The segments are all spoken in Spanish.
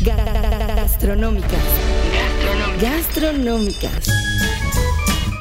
Gastronómicas. Gastronómicas.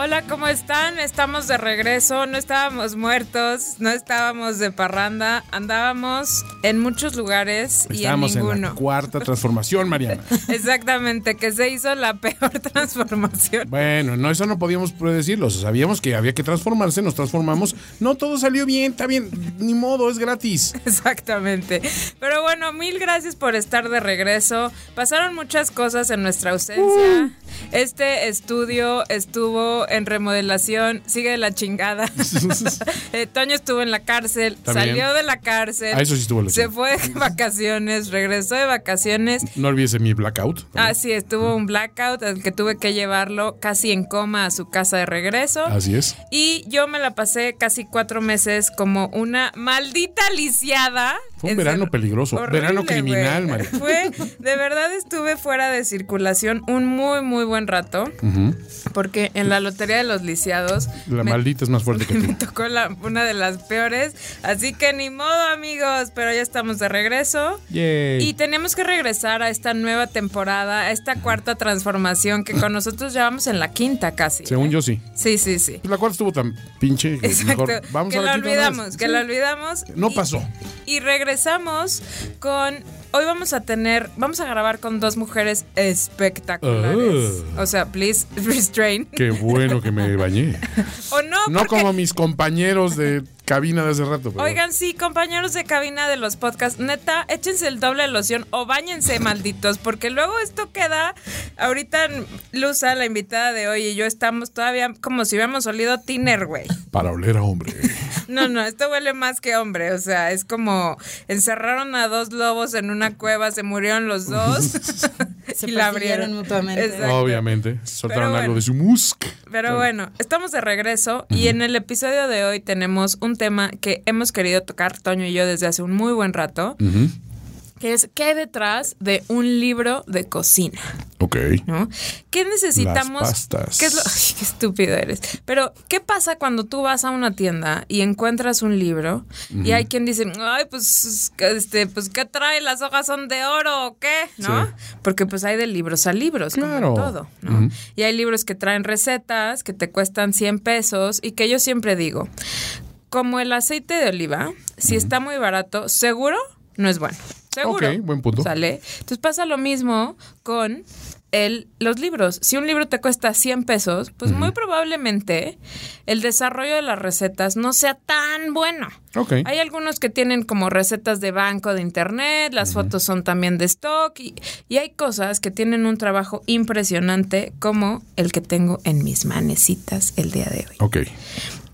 Hola, ¿cómo están? Estamos de regreso, no estábamos muertos, no estábamos de parranda, andábamos en muchos lugares y en ninguno. en la cuarta transformación, Mariana. Exactamente, que se hizo la peor transformación. Bueno, no, eso no podíamos predecirlo, sabíamos que había que transformarse, nos transformamos, no todo salió bien, está bien, ni modo, es gratis. Exactamente. Pero bueno, mil gracias por estar de regreso. Pasaron muchas cosas en nuestra ausencia. Este estudio estuvo en remodelación, sigue de la chingada. Eh, Toño estuvo en la cárcel, salió de la cárcel. Ah, eso sí estuvo Se fue de vacaciones, regresó de vacaciones. No olvides mi blackout. Ah, sí, estuvo un blackout al que tuve que llevarlo casi en coma a su casa de regreso. Así es. Y yo me la pasé casi cuatro meses como una maldita lisiada. Fue un verano peligroso, verano criminal, María. Fue, de verdad estuve fuera de circulación un muy, muy buen rato. Porque en la lotería de los lisiados. La maldita es más fuerte que tú. Me tocó una de las peores. Así que ni modo, amigos. Pero ya estamos de regreso. Y tenemos que regresar a esta nueva temporada, a esta cuarta transformación que con nosotros ya vamos en la quinta casi. Según yo sí. Sí, sí, sí. La cuarta estuvo tan pinche que mejor vamos que a la olvidamos, que la olvidamos. No pasó. Y regresamos con hoy vamos a tener, vamos a grabar con dos mujeres espectaculares. Ah. O sea, please restrain. Qué bueno que me bañé. o no. No como mis compañeros de cabina de hace rato. Oigan, sí, compañeros de cabina de los podcasts, neta, échense el doble de loción o bañense, malditos, porque luego esto queda. Ahorita Luza, la invitada de hoy, y yo estamos todavía como si hubiéramos olido tiner, güey. Para oler a hombre. No, no, esto huele más que hombre. O sea, es como encerraron a dos lobos en una cueva, se murieron los dos se y la abrieron mutuamente. Obviamente, soltaron algo de su musk. Pero bueno, estamos de regreso y en el episodio de hoy tenemos un tema que hemos querido tocar Toño y yo desde hace un muy buen rato que es ¿qué hay detrás de un libro de cocina? Ok. ¿No? ¿Qué necesitamos? Las pastas. ¿Qué es lo, ay, qué estúpido eres. Pero, ¿qué pasa cuando tú vas a una tienda y encuentras un libro y hay quien dice, ay, pues, este, pues, ¿qué trae? ¿Las hojas son de oro o qué? ¿No? Porque pues hay de libros a libros, como todo, ¿no? Y hay libros que traen recetas que te cuestan 100 pesos y que yo siempre digo, como el aceite de oliva, si está muy barato, seguro no es bueno. Seguro. Ok, buen punto. ¿Sale? Entonces pasa lo mismo con el, los libros. Si un libro te cuesta 100 pesos, pues muy probablemente el desarrollo de las recetas no sea tan bueno. Ok. Hay algunos que tienen como recetas de banco de internet, las fotos son también de stock y, y, hay cosas que tienen un trabajo impresionante como el que tengo en mis manecitas el día de hoy. Ok.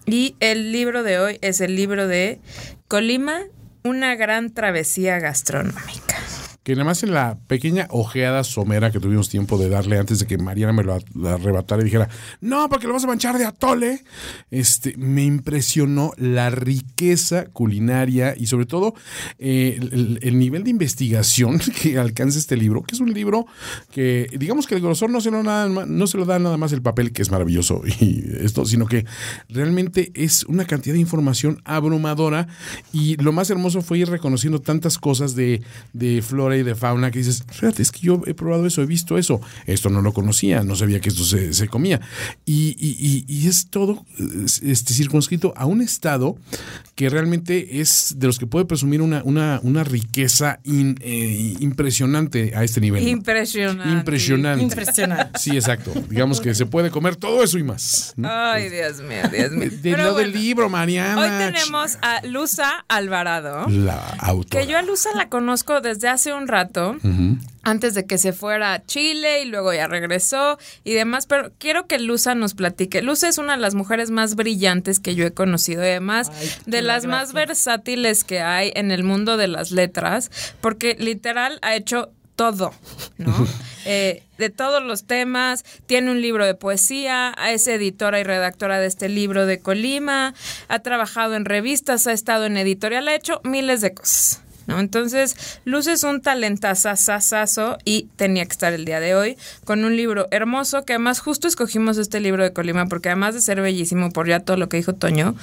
Y el libro de hoy es el libro de Colima una gran travesía gastronómica que nada más en la pequeña ojeada somera que tuvimos tiempo de darle antes de que Mariana me lo arrebatara y dijera, no, porque lo vas a manchar de atole, este, me impresionó la riqueza culinaria y sobre todo eh, el, nivel de investigación que alcanza este libro, que es un libro que, digamos que el grosor no se lo, nada, no se lo da nada más el papel, que es maravilloso, y esto, sino que realmente es una cantidad de información abrumadora y lo más hermoso fue ir reconociendo tantas cosas de, de flora y de fauna que dices, fíjate, es que yo he probado eso, he visto eso, esto no lo conocía, no sabía que esto se, comía. Y, y, es todo este, circunscrito a un estado que realmente es de los que puede presumir una, una, una riqueza eh, impresionante a este nivel. Impresionante. Impresionante. Impresionante. Sí, exacto. Digamos que se puede comer todo eso y más. Ay, Dios mío, Dios mío. De, lo del libro, Mariana. Hoy tenemos a Luza Alvarado. La autora. Que yo a Luza la conozco desde hace un rato. Antes de que se fuera a Chile y luego ya regresó y demás, pero quiero que Luza nos platique. Luza es una de las mujeres más brillantes que yo he conocido y además de las más versátiles que hay en el mundo de las letras, porque literal ha hecho todo, ¿no? Eh, de todos los temas, tiene un libro de poesía, es editora y redactora de este libro de Colima, ha trabajado en revistas, ha estado en editorial, ha hecho miles de cosas. ¿No? Entonces, Luz es un talentazazazazo y tenía que estar el día de hoy con un libro hermoso que además justo escogimos este libro de Colima porque además de ser bellísimo por ya todo lo que dijo Toño,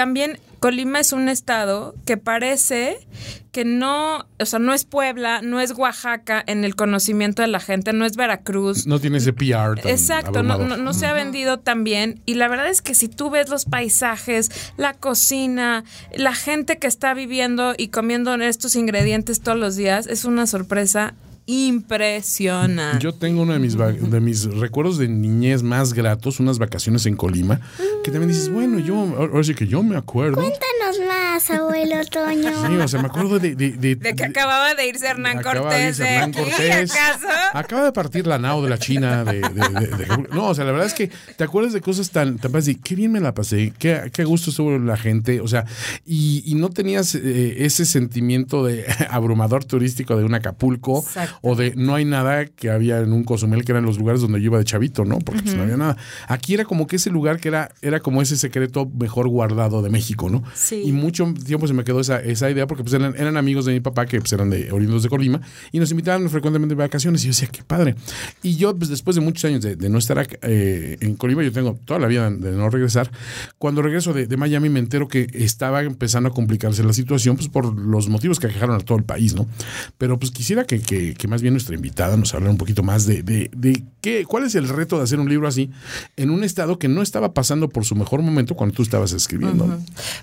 también Colima es un estado que parece que no, o sea, no es Puebla, no es Oaxaca en el conocimiento de la gente, no es Veracruz. No tiene ese PR. Tan Exacto, no, no, no se ha vendido tan bien. Y la verdad es que si tú ves los paisajes, la cocina, la gente que está viviendo y comiendo estos ingredientes todos los días, es una sorpresa impresionante. Yo tengo uno de mis, de mis recuerdos de niñez más gratos, unas vacaciones en Colima, que también dices, bueno, yo, ahora sí que yo me acuerdo. Cuéntanos más, abuelo Toño. Sí, o sea, me acuerdo de... De, de- de que de- acababa de irse Hernán acaba de Cortés irse de Hernán aquí, Cortés. ¿acaso? Acaba de partir la nao de la China. De, de- de- de- no, o sea, la verdad es que te acuerdas de cosas tan, tan y qué bien me la pasé, qué, qué gusto estuvo la gente, o sea, y, y no tenías eh, ese sentimiento de abrumador turístico de un Acapulco Exacto. O de no hay nada que había en un Cozumel que eran los lugares donde yo iba de chavito, ¿no? Porque pues, no había nada. Aquí era como que ese lugar que era, era como ese secreto mejor guardado de México, ¿no? Sí. Y mucho tiempo se me quedó esa, esa idea porque pues eran, eran amigos de mi papá que pues, eran de oriundos de Colima y nos invitaban frecuentemente de vacaciones y yo decía, qué padre. Y yo pues después de muchos años de, de no estar eh, en Colima, yo tengo toda la vida de no regresar, cuando regreso de, de Miami me entero que estaba empezando a complicarse la situación pues por los motivos que aquejaron a todo el país, ¿no? Pero pues quisiera que, que- que más bien nuestra invitada nos hablara un poquito más de, de, de qué, cuál es el reto de hacer un libro así en un estado que no estaba pasando por su mejor momento cuando tú estabas escribiendo.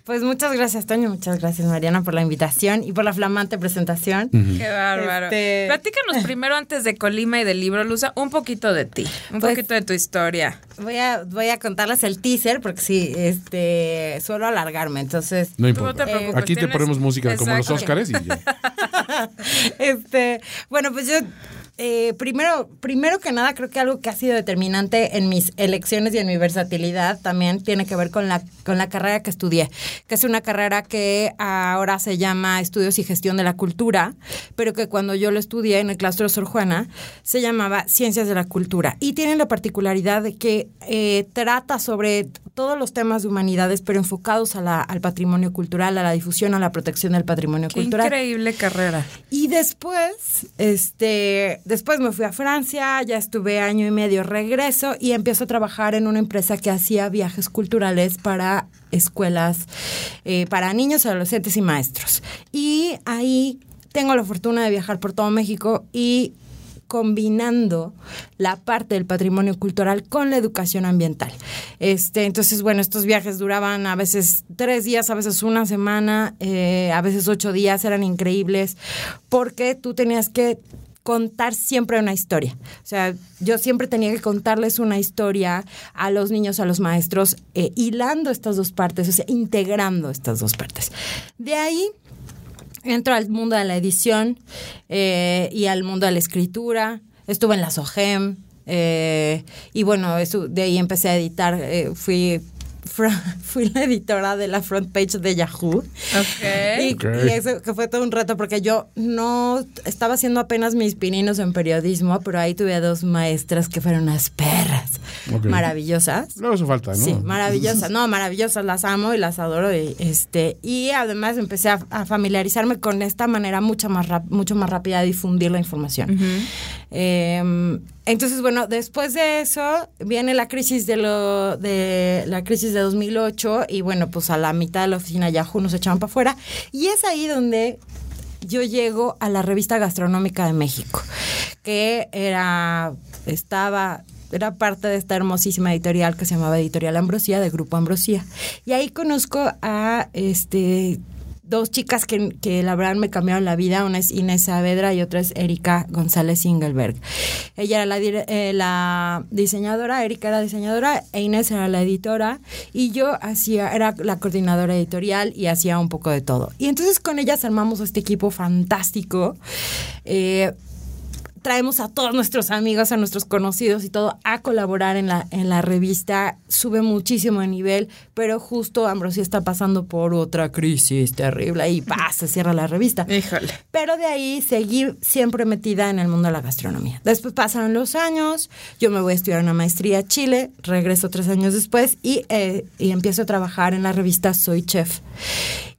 Pues muchas gracias, Toño. Muchas gracias, Mariana, por la invitación y por la flamante presentación. Qué bárbaro. Este- Platícanos primero antes de Colima y del libro, Luza, un poquito de ti, un Pues- poquito de tu historia. Voy a, voy a contarles el teaser porque sí, este, suelo alargarme. Entonces, No importa. no te preocupes, Aquí te ponemos música como los. Óscares y ya. este, bueno, pues yo eh, primero, primero que nada, creo que algo que ha sido determinante en mis elecciones y en mi versatilidad también tiene que ver con la, con la carrera que estudié, que es una carrera que ahora se llama Estudios y Gestión de la Cultura, pero que cuando yo lo estudié en el claustro de Sor Juana se llamaba Ciencias de la Cultura. Y tiene la particularidad de que eh, trata sobre todos los temas de humanidades, pero enfocados a la- al patrimonio cultural, a la difusión, a la protección del patrimonio Qué cultural. increíble carrera. Y después, este, después me fui a Francia, ya estuve año y medio, regreso y empiezo a trabajar en una empresa que hacía viajes culturales para escuelas, eh, para niños, adolescentes y maestros. Y ahí tengo la fortuna de viajar por todo México y combinando la parte del patrimonio cultural con la educación ambiental. Este, entonces, bueno, estos viajes duraban a veces tres días, a veces una semana, eh, a veces ocho días, eran increíbles, porque tú tenías que contar siempre una historia. O sea, yo siempre tenía que contarles una historia a los niños, a los maestros, eh, hilando estas dos partes, o sea, integrando estas dos partes. De ahí entro al mundo de la edición eh, y al mundo de la escritura. Estuve en la SOGEM eh, y bueno, eso, de ahí empecé a editar. fui, fui la editora de la front page de Yahoo. Ok. Y, Ok. y eso que fue todo un reto porque yo no estaba haciendo apenas mis pininos en periodismo, pero ahí tuve a dos maestras que fueron unas perras Ok. maravillosas. Luego eso falta, ¿no? Sí, maravillosas, no, maravillosas, las amo y las adoro y este y además empecé a, a familiarizarme con esta manera mucho más rap- mucho más rápida de difundir la información. Eh, entonces, bueno, después de eso viene la crisis de lo de la crisis de 2008 y bueno, pues a la mitad de la oficina Yahoo nos echaban para afuera y es ahí donde yo llego a la revista gastronómica de México, que era, estaba, era parte de esta hermosísima editorial que se llamaba Editorial Ambrosía, de Grupo Ambrosía. Y ahí conozco a este dos chicas que, que la verdad me cambiaron la vida, una es Inés Saavedra y otra es Erika González Ingelberg. Ella era la, eh, la diseñadora, Erika era diseñadora e Inés era la editora y yo hacía, era la coordinadora editorial y hacía un poco de todo. Y entonces con ellas armamos este equipo fantástico. eh, traemos a todos nuestros amigos, a nuestros conocidos y todo a colaborar en la, en la revista. Sube muchísimo de nivel, pero justo Ambrosía está pasando por otra crisis terrible y ¡pah! se cierra la revista. Híjole. Pero de ahí seguí siempre metida en el mundo de la gastronomía. Después pasaron los años, yo me voy a estudiar una maestría a Chile, regreso tres años después y, eh, y empiezo a trabajar en la revista Soy Chef.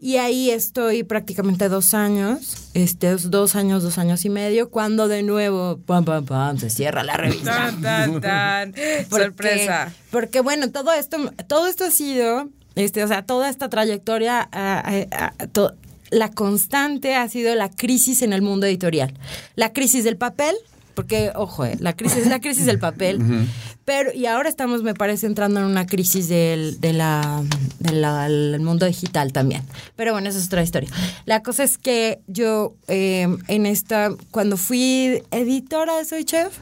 Y ahí estoy prácticamente dos años, este, dos años, dos años y medio, cuando de nuevo, pam, pam, pam, se cierra la revista. Tan, tan, tan. Porque- Sorpresa. Porque bueno, todo esto, todo esto ha sido, este, o sea, toda esta trayectoria, ah, ah, ah, to- la constante ha sido la crisis en el mundo editorial. La crisis del papel, porque, ojo, eh, la crisis es la crisis del papel, pero, y ahora estamos, me parece, entrando en una crisis del, de la, de la- del mundo digital también. Pero bueno, esa es otra historia. La cosa es que yo, eh, en esta, cuando fui editora de Soy Chef,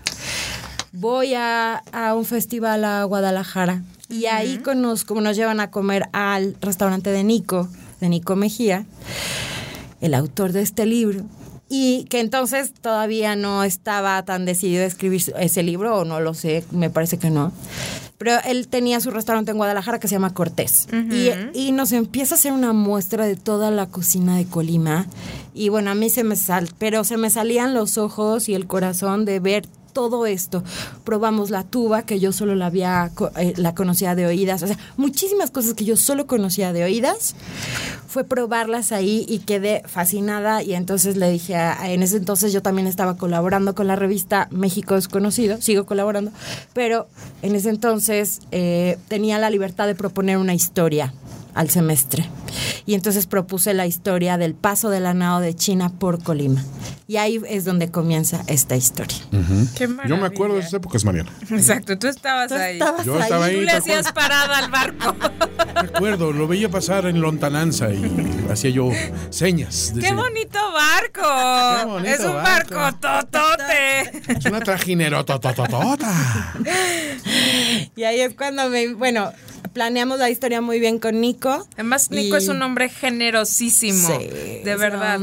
voy a, a un festival a Guadalajara y ahí conozco, nos llevan a comer al restaurante de Nico, de Nico Mejía, el autor de este libro. Y que entonces todavía no estaba tan decidido a escribir ese libro, o no lo sé, me parece que no. Pero él tenía su restaurante en Guadalajara que se llama Cortés. y, y nos empieza a hacer una muestra de toda la cocina de Colima. Y bueno, a mí se me sal, pero se me salían los ojos y el corazón de ver todo esto. Probamos la tuba, que yo solo la había, eh, la conocía de oídas. O sea, muchísimas cosas que yo solo conocía de oídas. Fue probarlas ahí y quedé fascinada. Y entonces le dije, a- en ese entonces yo también estaba colaborando con la revista México Desconocido, sigo colaborando, pero en ese entonces eh, tenía la libertad de proponer una historia al semestre. Y entonces propuse la historia del paso de la nao de China por Colima. Y ahí es donde comienza esta historia. Qué Yo me acuerdo de esas épocas, Mariana. Exacto, tú estabas Tú ahí. estabas Yo estaba Tú ahí. le ¿te hacías parada al barco. Recuerdo, lo veía pasar en lontananza y hacía yo señas. de ¡Qué bonito barco! Qué bonito es un barco, barco. totote. Es una trajinero totototota. Y ahí es cuando me, bueno, planeamos la historia muy bien con Nico. Además, Nico Y- es un hombre generosísimo. Sí, de verdad.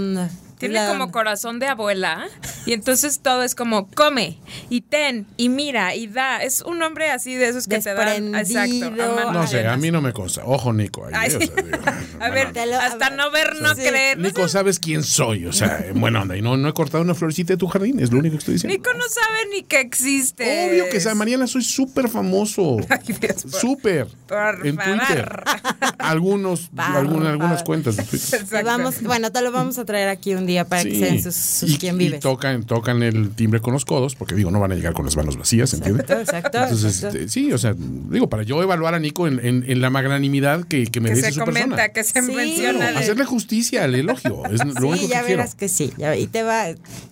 Tiene La como corazón de abuela. Y entonces todo es como come y ten y mira y da. Es un hombre así de esos que te dan. Exacto. No sé, a mí no me consta. Ojo, Nico. ahí, Ay, o sí. sea, digo, A ver, a hasta ver, no ver, no sí. creer. Nico, sabes quién soy. O sea, en buena onda. Y no, no he cortado una florecita de tu jardín. Es lo único que estoy diciendo. Nico no sabe ni que existe. Obvio que sea, Mariana, soy súper famoso. Ay, Dios, por- Súper. por En Twitter. favor. Algunos, Por algunas, cuentas de Twitter. Vamos, bueno, te lo vamos a traer aquí un día para que sean sus, sus y, quien y vives. tocan, tocan el timbre con los codos, porque digo, no van a llegar con las manos vacías, ¿entiendes? Exacto, exacto, Entonces, exacto. este, sí, o sea, digo, para yo evaluar a Nico en, en- en la magranimidad que, que que merece se su comenta, persona. que se Sí. menciona. de- Hacerle justicia al elogio, es lo Sí, único ya que quiero. verás que sí, ya- y te, va,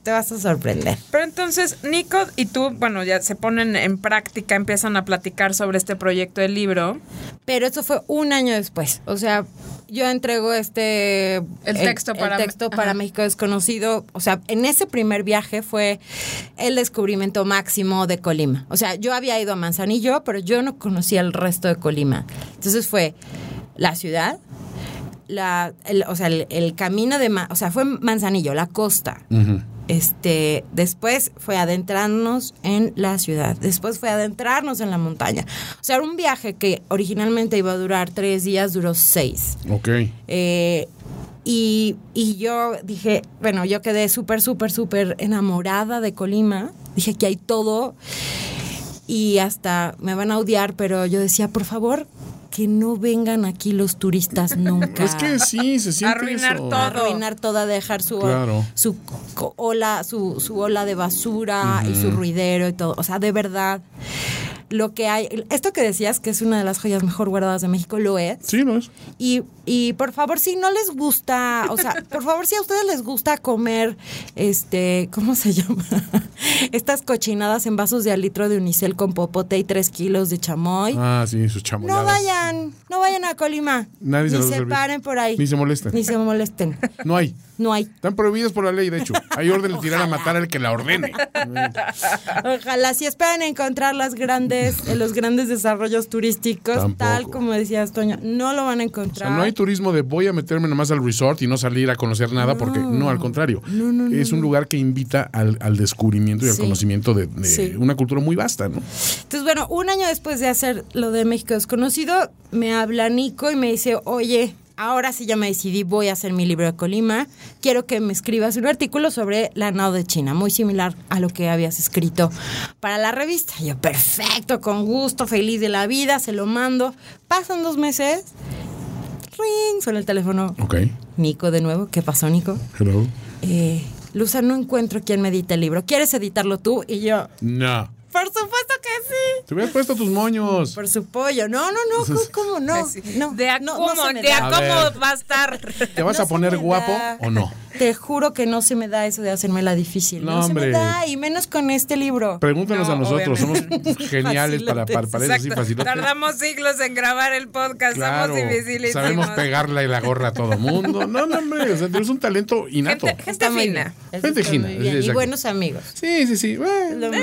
te vas a sorprender. Pero entonces, Nico y tú, bueno, ya se ponen en práctica, empiezan a platicar sobre este proyecto del libro. Pero eso fue un año después. O sea, yo entrego este... El texto para- texto para ajá. México Desconocido. O sea, en ese primer viaje fue el descubrimiento máximo de Colima. O sea, yo había ido a Manzanillo, pero yo no conocía el resto de Colima. Entonces fue la ciudad, la, el- o sea, el, el camino de... Ma- o sea, fue Manzanillo, la costa. Este, después fue adentrarnos en la ciudad, después fue adentrarnos en la montaña. O sea, era un viaje que originalmente iba a durar tres días, duró seis. Ok. Eh, y, y yo dije, bueno, yo quedé súper, súper, súper enamorada de Colima. Dije que hay todo y hasta me van a odiar, pero yo decía, por favor, que no vengan aquí los turistas nunca. Es que sí, se siente Arruinar eso. todo. arruinar toda, dejar su, Claro. su ola, su, su ola de basura y su ruidero y todo. O sea, de verdad, lo que hay, esto que decías que es una de las joyas mejor guardadas de México, lo es. Sí, no es. Y, y por favor, si no les gusta, o sea, por favor, si a ustedes les gusta comer, este, ¿cómo se llama? Estas cochinadas en vasos de al litro de unicel con popote y tres kilos de chamoy. Ah, sí, sus chamoyadas. No vayan, no vayan a Colima. Nadie se Ni se servir. paren por ahí. Ni se molesten. Ni se molesten. No hay. No hay. Están prohibidas por la ley, de hecho. Hay orden de tirar a matar al que la ordene. Ojalá si esperan encontrar las grandes, eh, los grandes desarrollos turísticos, Tampoco. tal como decías, Toño, no lo van a O encontrar. sea, no hay turismo de voy a meterme nomás al resort y no salir a conocer nada, porque no, al contrario. es un lugar que invita al, al descubrimiento y al conocimiento de, de Sí. una cultura muy vasta, ¿no? Entonces, bueno, un año después de hacer lo de México Desconocido, me habla Nico y me dice, oye, ahora sí ya me decidí, voy a hacer mi libro de Colima, quiero que me escribas un artículo sobre la Nao de China, muy similar a lo que habías escrito para la revista. Yo, perfecto, con gusto, feliz de la vida, se lo mando. Pasan dos meses, ring, suena el teléfono. Ok. Nico de nuevo, ¿qué pasó, Nico? Hello. Eh, Luza, no encuentro quién me el libro. ¿Quieres editarlo tú? Y yo, No. por supuesto sí. Te hubieras puesto tus moños. Por su pollo. No, no, no, ¿cómo, cómo no? No de a no, cómo, no de a cómo va a estar. ¿Te vas No a poner guapo da. o no? Te juro que no se me da eso de hacerme la difícil. No, No, se me hombre. da, y menos con este libro. Pregúntanos No, a nosotros, obviamente. somos geniales para, para, para eso, sí, facilotes. Tardamos siglos en grabar el podcast, Claro, somos dificilísimos. sabemos pegarle la gorra a todo mundo. No, no, hombre, o sea, tienes un talento innato. Gente, gente fina. Gente fina. Y buenos amigos. Sí, sí, sí. bueno. Lo más-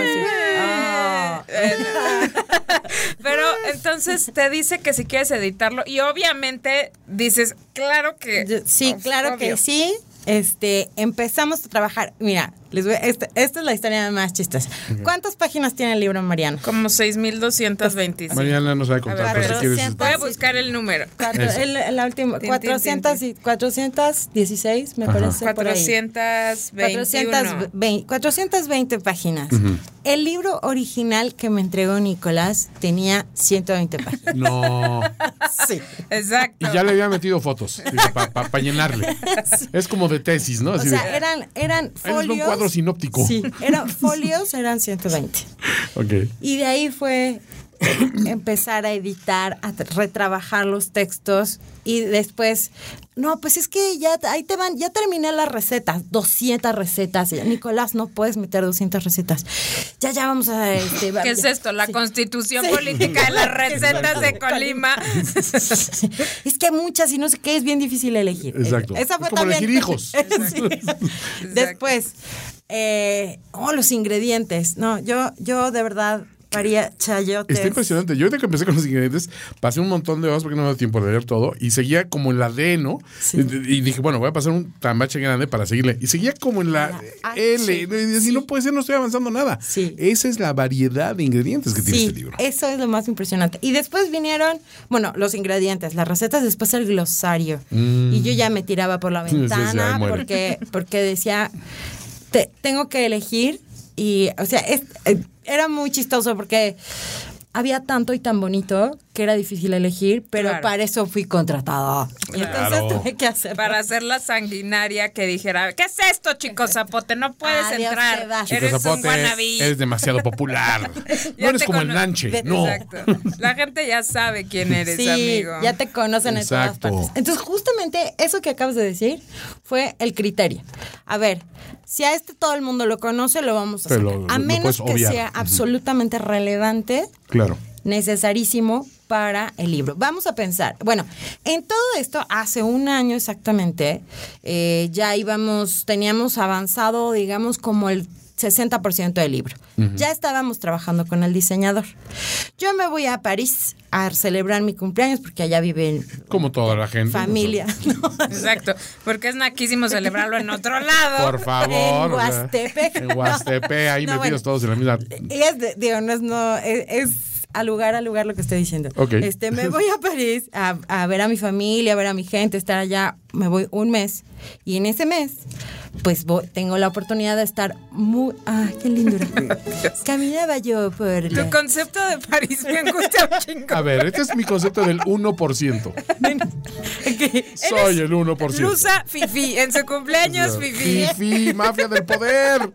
Pero entonces te dice que si quieres editarlo y obviamente dices, claro que Sí, claro obvio. que sí. Este, empezamos a trabajar. Mira, les voy, esta, esta es la historia más chistosa. ¿Cuántas páginas tiene el libro, Mariano? Como 6225. Mariana no sabe A contar, ver, pero si pero quieres. siento- Voy a buscar el número. Cuatro, el, el último, Tin, 400 y 416, me Ajá. parece. por ahí. 421. 420, 420 páginas. El libro original que me entregó Nicolás tenía 120 páginas. No. Sí. Exacto. Y ya le había metido fotos para llenarle. Es como de tesis, ¿no? O de- sea, eran, eran va folios. Cuadro sinóptico. Sí, eran folios, eran 120. Ok. Y de ahí fue empezar a editar, a tra- retrabajar los textos y después, no, pues es que ya ahí te van, ya terminé las recetas, 200 recetas. Nicolás, no puedes meter 200 recetas. Ya, ya vamos a... Este, ¿Qué es esto? La Sí. constitución Sí. política de las recetas de Colima. es que hay muchas y no sé qué, es bien difícil elegir. Exacto. Esa Es fue como también. elegir hijos. Sí. Después, eh, oh, los ingredientes. No, yo, yo de verdad haría chayotes. Está impresionante. Yo ahorita que empecé con los ingredientes, pasé un montón de horas porque no me da tiempo de leer todo y seguía como en la D, ¿no? Sí. Y, dije, bueno, voy a pasar un tambache grande para seguirle. Y seguía como en la, La. L. Y así no puede ser, no estoy avanzando nada. Sí. Esa es la variedad de ingredientes que tiene Sí, este libro. eso es lo más impresionante. Y después vinieron, bueno, los ingredientes, las recetas, después el glosario. Y yo ya me tiraba por la Mm. Sí, sí, sí, ventana muere. porque, porque decía, te, tengo que elegir. Y, o sea, es- eh, era muy chistoso porque había tanto y tan bonito que era difícil elegir, pero Claro. para eso fui contratada. Entonces tuve que hacer. Para hacer la sanguinaria que dijera, ¿qué es esto, chico zapote? No puedes Adiós, entrar. Eres un Zapote, wannabe. eres demasiado popular. No eres como el Nanche. No. Exacto. La gente ya sabe quién eres, sí, amigo. ya te conocen en todas partes. Entonces, justamente eso que acabas de decir fue el criterio. A ver, si a este todo el mundo lo conoce, lo vamos a hacer. A menos que obviar. sea absolutamente relevante, Claro. Necesarísimo para el libro. Vamos a pensar. Bueno, en todo esto, hace un año exactamente, eh, ya íbamos, teníamos avanzado, digamos, como el 60% del libro. Ya estábamos trabajando con el diseñador. Yo me voy a París a celebrar mi cumpleaños porque allá vive Como toda la gente. familia. ¿no? Exacto. Porque es naquísimo celebrarlo en otro lado. Por favor. En o sea, Huastepec. En Huastepec, ahí No, metidos bueno. todos en la misma. Y es, de- digo, no es, no, es, es a lugar a lugar lo que estoy diciendo. Ok. Este, me voy a París a, a ver a mi familia, a ver a mi gente, estar allá. Me voy un mes. Y en ese mes, pues voy- tengo la oportunidad de estar muy. ¡Ah, qué lindura! Caminaba yo por. Tu la- concepto de París me gusta un chingo. A ver, este es mi concepto del 1%. Soy el 1%. Lusa Fifi, en su cumpleaños Fifi. Fifi, mafia del poder.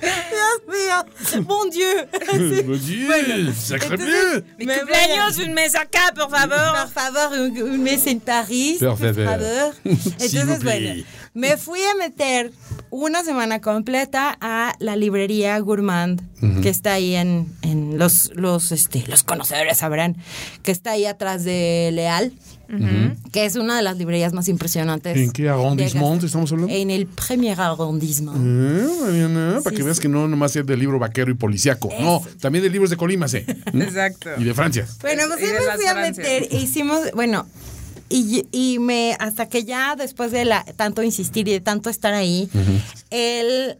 ¡Dios mío! ¡Mon Dieu! Oye, sacre bleu. Mi Me cumpleaños, un mes acá, por Por favor. favor, un, un mes en París. Por Entonces, bueno, me fui a meter una semana completa a la librería Gourmand, que está ahí en, en los, los, este, los conocedores sabrán, que está ahí atrás de Leal. Que es una de las librerías más impresionantes. ¿En qué de arrondissement estamos hablando? En el premier arrondissement. Eh, Mariana, para Sí, que veas que no nomás es del libro vaquero y policiaco. No, también de libros de Colima, sí. Exacto. Y de Francia. Bueno, pues Y yo de me fui a meter, e hicimos, bueno, y, y me, hasta que ya después de la, tanto insistir y de tanto estar ahí, el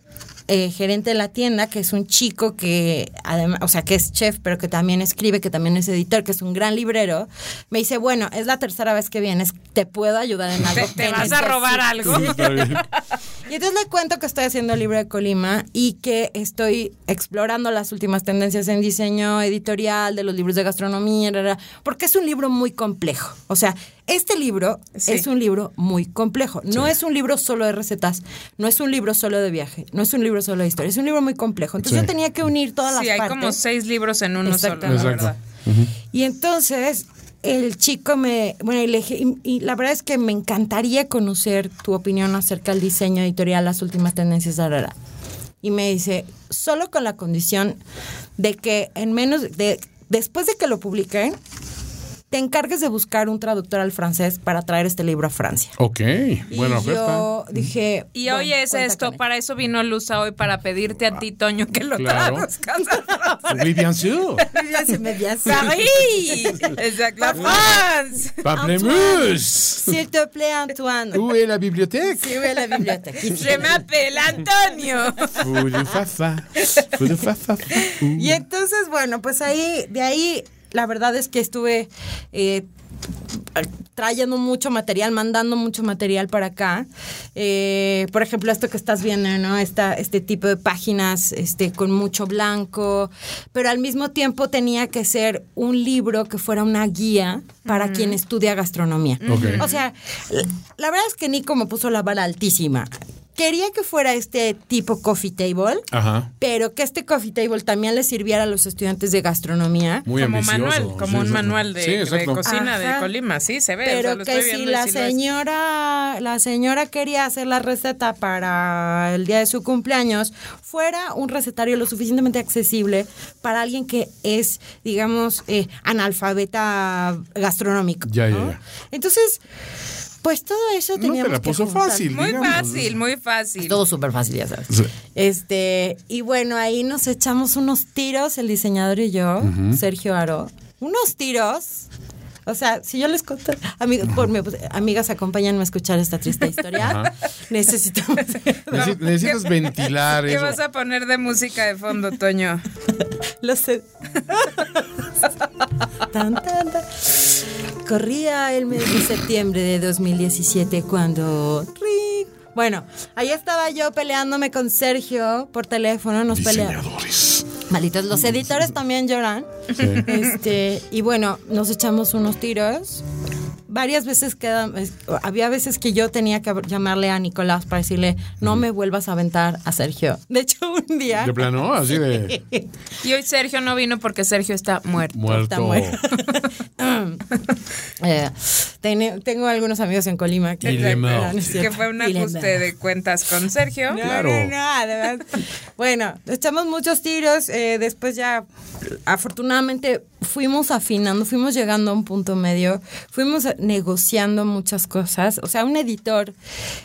eh, gerente de la tienda, que es un chico que además, o sea, que es chef, pero que también escribe, que también es editor, que es un gran librero, me dice, bueno, es la tercera vez que vienes, ¿te puedo ayudar en algo? ¿Te, vas a robar necesites?" algo? Bien. Y entonces le cuento que estoy haciendo el libro de Colima y que estoy explorando las últimas tendencias en diseño editorial de los libros de gastronomía, porque es un libro muy complejo. O sea, este libro Sí. es un libro muy complejo. No es un libro solo de recetas, no es un libro solo de viaje, no es un libro solo de historia, es un libro muy complejo. Entonces Sí. yo tenía que unir todas Sí, las hay partes. como seis libros en uno solo, la Exactamente. verdad. Y entonces el chico me, bueno, y, le dije- y- y la verdad es que me encantaría conocer tu opinión acerca del diseño editorial, las últimas tendencias, la, la. Y me dice, solo con la condición de que en menos de, después de que lo publique, te encargues de buscar un traductor al francés para traer este libro a Francia. Ok, Y buena oferta. yo dije. Y bueno, hoy es esto, para eso vino Luza hoy, para pedirte a ti, Toño, que lo Claro. traduzcas al francés. Oui, bien sûr. Paris Exacto. La France Pamplemousse. S'il te plaît, Antoine. Où est la bibliothèque Sí, voy a la biblioteca. Je m'appelle Antonio. Fou de fafa. Fou de fafa. Y entonces, bueno, pues ahí, de ahí, la verdad es que estuve eh, trayendo mucho material, mandando mucho material para acá. Eh, por ejemplo, esto que estás viendo, ¿no? Esta, este tipo de páginas este, con mucho blanco, pero al mismo tiempo tenía que ser un libro que fuera una guía para quien estudia gastronomía. O sea, la, la verdad es que Nico me puso la vara altísima. Quería que fuera este tipo coffee table, Ajá. pero que este coffee table también le sirviera a los estudiantes de gastronomía. Muy como ambicioso. manual, Sí, como un exacto. manual de, Sí, cocina de. Colima, sí, se ve. o sea, Pero lo que estoy si la sí señora, la señora quería hacer la receta para el día de su cumpleaños, fuera un recetario lo suficientemente accesible para alguien que es, digamos, eh, analfabeta gastronómico. Ya, ya. Entonces, pues todo eso No teníamos te la que puso fácil. Muy digamos. fácil, muy fácil. Todo súper fácil, ya sabes. Sí. Este, y bueno, ahí nos echamos unos tiros, el diseñador y yo, Sergio Aro. Unos tiros. O sea, si yo les conté, amigos, por mi- pues, amigas, acompáñenme a escuchar esta triste historia. Necesitamos. Necesi- Necesitas ventilar ¿Qué eso. vas a poner de música de fondo, Toño? Lo sé. Tan, tan, tan. Corría el mes de septiembre de 2017 cuando... ring. Bueno, ahí estaba yo peleándome con Sergio por teléfono, nos peleamos. Malditos, los editores también lloran. Este, y bueno, nos echamos unos tiros. Varias veces queda, es- había veces que yo tenía que llamarle a Nicolás para decirle, no me vuelvas a aventar a Sergio. De hecho, un día... De plano, así de Y hoy Sergio no vino porque Sergio está muerto. Está muerto. Eh, tengo algunos amigos en Colima que, le No, Que fue un ajuste de cuentas con Sergio. No, Claro. no, no, además. Bueno, echamos muchos tiros. eh, después ya, afortunadamente, fuimos afinando, fuimos llegando a un punto medio, fuimos negociando muchas cosas. O sea, un editor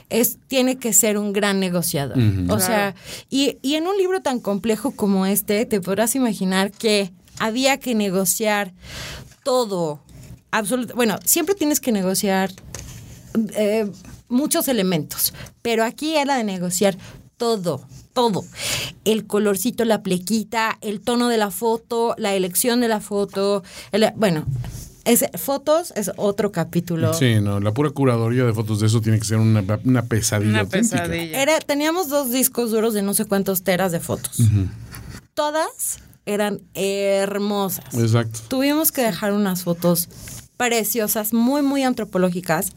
es, tiene que ser un gran negociador. O sea, y, y en un libro tan complejo como este, te podrás imaginar que había que negociar todo. Absoluto. Bueno, siempre tienes que negociar eh, muchos elementos, pero aquí era de negociar todo, todo. El colorcito, la plequita, el tono de la foto, la elección de la foto, el- bueno, es, fotos es otro capítulo. Sí, no, la pura curaduría de fotos de eso tiene que ser una, una pesadilla. Una auténtica. pesadilla. Era, teníamos dos discos duros de no sé cuántos teras de fotos. Todas eran hermosas. Exacto. Tuvimos que dejar unas fotos preciosas, muy, muy antropológicas.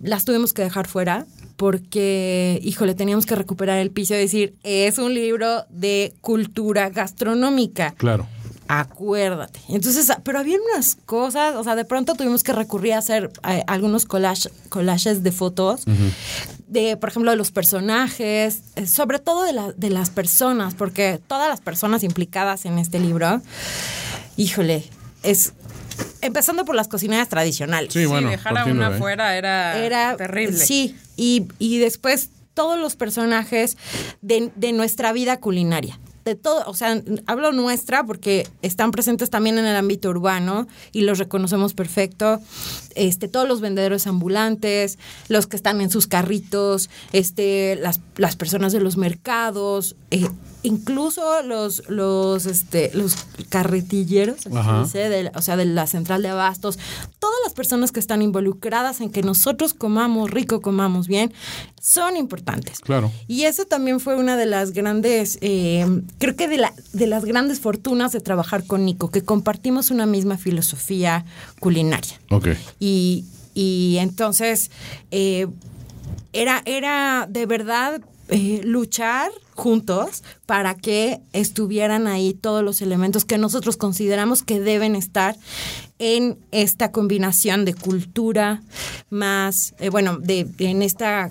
Las tuvimos que dejar fuera porque, híjole, teníamos que recuperar el piso y decir, es un libro de cultura gastronómica. Claro. Acuérdate. Entonces, ah, pero había unas cosas, o sea, de pronto tuvimos que recurrir a hacer eh, algunos collage- collages de fotos de, por ejemplo, de los personajes, eh, sobre todo de, la- de las personas, porque todas las personas implicadas en este libro, híjole, es empezando por las cocineras tradicionales. Sí, bueno. dejar a una afuera era, Era terrible. Sí, y, y después todos los personajes de, de nuestra vida culinaria. De todo, o sea, hablo nuestra porque están presentes también en el ámbito urbano y los reconocemos perfecto. Este, todos los vendedores ambulantes, los que están en sus carritos, este, las, las personas de los mercados, eh, incluso los, los, este, los carretilleros, dice, de- o sea, de la central de abastos, todas las personas que están involucradas en que nosotros comamos rico, comamos bien, son importantes. Claro. Y eso también fue una de las grandes, eh, creo que de, la, de las grandes fortunas de trabajar con Nico, que compartimos una misma filosofía culinaria. Ok. Y, y entonces eh, era, era de verdad eh, luchar juntos para que estuvieran ahí todos los elementos que nosotros consideramos que deben estar en esta combinación de cultura más, eh, bueno, de, en esta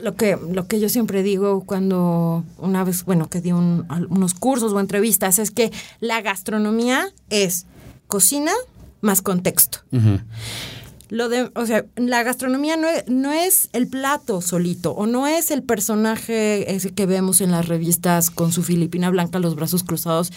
lo que, lo que yo siempre digo cuando una vez, bueno, que di un- unos cursos o entrevistas, es que la gastronomía es cocina más contexto. Lo de, o sea, la gastronomía no es, no es el plato solito o no es el personaje ese que vemos en las revistas con su filipina blanca, los brazos cruzados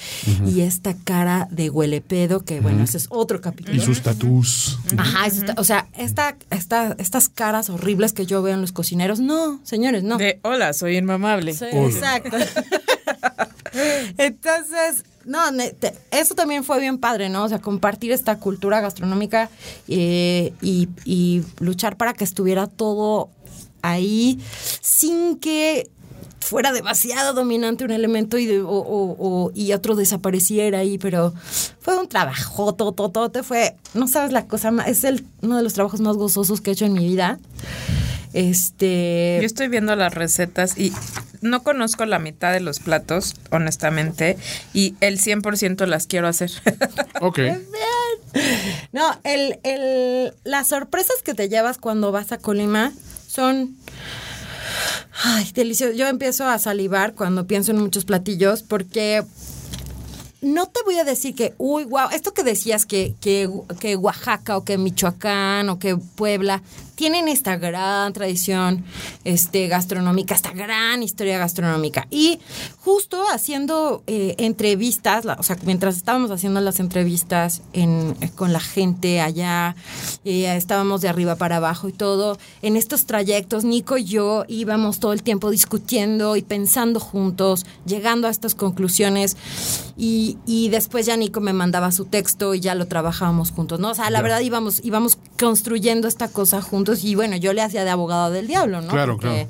y esta cara de huele pedo, que bueno, ese es otro capítulo. Y sus tatús. Ajá, eso está- o sea, esta, esta, estas caras horribles que yo veo en los cocineros, no, señores, no. De hola, soy inmamable. Sí, Hola. exacto. Entonces, no, te- eso también fue bien padre, ¿no? O sea, compartir esta cultura gastronómica eh, y, luchar para que estuviera todo ahí sin que fuera demasiado dominante un elemento y, otro desapareciera ahí, pero fue un trabajo, tototote, fue, no sabes la cosa más, es el, uno de los trabajos más gozosos que he hecho en mi vida. Este... Yo estoy viendo las recetas y no conozco la mitad de los platos, honestamente, y el 100% las quiero hacer. Ok. No, el, el, las sorpresas que te llevas cuando vas a Colima son... Ay, delicioso. Yo empiezo a salivar cuando pienso en muchos platillos porque no te voy a decir que, uy, wow, esto que decías que, que, que Oaxaca o que Michoacán o que Puebla tienen esta gran tradición este, gastronómica, esta gran historia gastronómica. Y justo haciendo eh, entrevistas, la- o sea, mientras estábamos haciendo las entrevistas en, eh, con la gente allá, eh, estábamos de arriba para abajo y todo, en estos trayectos, Nico y yo íbamos todo el tiempo discutiendo y pensando juntos, llegando a estas conclusiones. Y, y después ya Nico me mandaba su texto y ya lo trabajábamos juntos, ¿no? O sea, la verdad íbamos, íbamos construyendo esta cosa juntos y bueno, yo le hacía de abogado del diablo, ¿no? Claro, Porque, claro.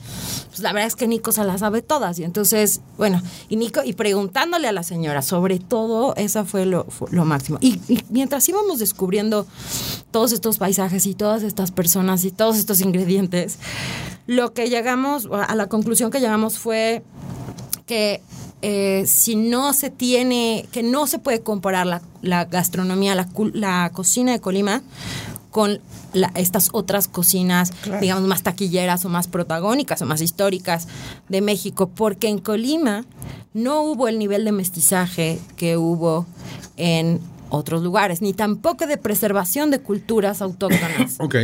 Pues la verdad es que Nico se las sabe todas y entonces, bueno, y Nico, y preguntándole a la señora sobre todo, esa fue lo, fue lo máximo. Y, y mientras íbamos descubriendo todos estos paisajes y todas estas personas y todos estos ingredientes, lo que llegamos, a la conclusión que llegamos fue que eh, si no se tiene, que no se puede comparar la, la gastronomía, la, la cocina de Colima con la- estas otras cocinas, digamos, más taquilleras o más protagónicas o más históricas de México, porque en Colima no hubo el nivel de mestizaje que hubo en otros lugares, ni tampoco de preservación de culturas autóctonas. Ok.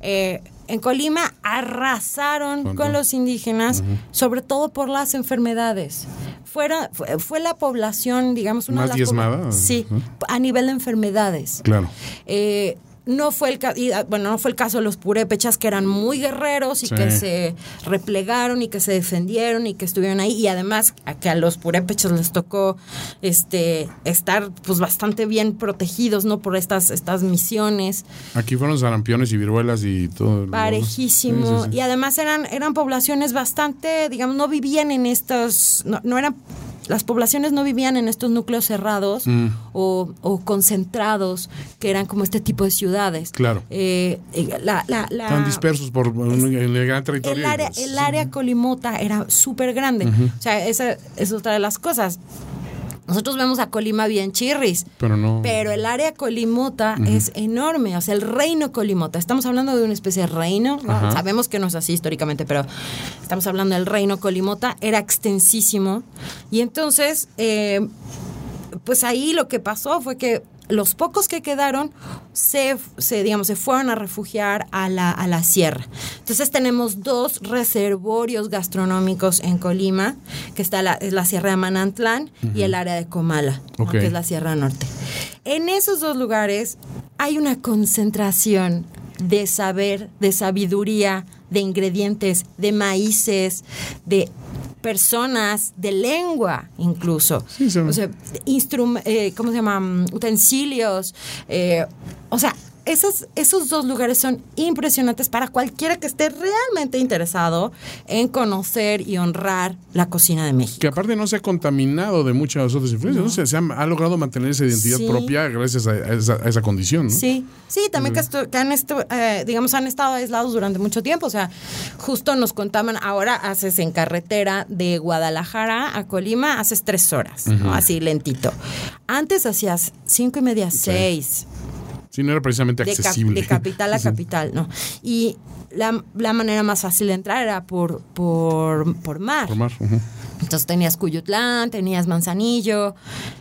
Eh, en Colima arrasaron Con los indígenas, sobre todo por las enfermedades. Fuera, fue, fue la población, digamos, una ¿Más de las diezmada? Sí, a nivel de enfermedades. Claro. Eh, no fue el y, ah, bueno no fue el caso de los purépechas que eran muy guerreros y Sí. que se replegaron y que se defendieron y que estuvieron ahí y además a que a los purépechas les tocó este estar pues bastante bien protegidos no por estas estas misiones Aquí fueron sarampiones y viruelas y todo. parejísimo sí, sí. y además eran eran poblaciones bastante digamos no vivían en estos no, no eran las poblaciones no vivían en estos núcleos cerrados Mm. o, o concentrados que eran como este tipo de ciudades Claro. Eh, eh, la, la- la- Están dispersos por el gran territorio. el área, el área colimota era súper grande. O sea, esa es otra de las cosas. nosotros vemos a Colima bien chirris. Pero no. Pero el área Colimota es enorme, o sea, el reino Colimota. Estamos hablando de una especie de reino, sabemos que no es así históricamente, pero estamos hablando del reino Colimota, era extensísimo. Y entonces, eh, pues ahí lo que pasó fue que los pocos que quedaron se, se, digamos, se fueron a refugiar a la, a la sierra. Entonces tenemos dos reservorios gastronómicos en Colima, que está la, es la Sierra de Manantlán y el área de Comala, que es la Sierra Norte. En esos dos lugares hay una concentración de saber, de sabiduría, de ingredientes, de maíces, de personas, de lengua incluso. Sí, sí. O sea, eh, ¿cómo se llama? Mm, Utensilios. eh, o sea, esos, esos dos lugares son impresionantes para cualquiera que esté realmente interesado en conocer y honrar la cocina de México. Que aparte no se ha contaminado de muchas otras influencias, ¿no? Se, se ha, ha logrado mantener esa identidad Sí. propia gracias a, a esa, a esa condición, ¿no? Sí, sí, también que, estu- que han estu- eh, digamos, han estado aislados durante mucho tiempo. O sea, justo nos contaban, ahora haces en carretera de Guadalajara a Colima, haces tres horas, ¿no? así lentito. Antes hacías cinco y media, seis. Sí, no era precisamente De, cap- accesible. de capital a Sí. capital, ¿no? Y la, la manera más fácil de entrar era por, por, por mar. Por mar. Entonces tenías Cuyutlán, tenías Manzanillo,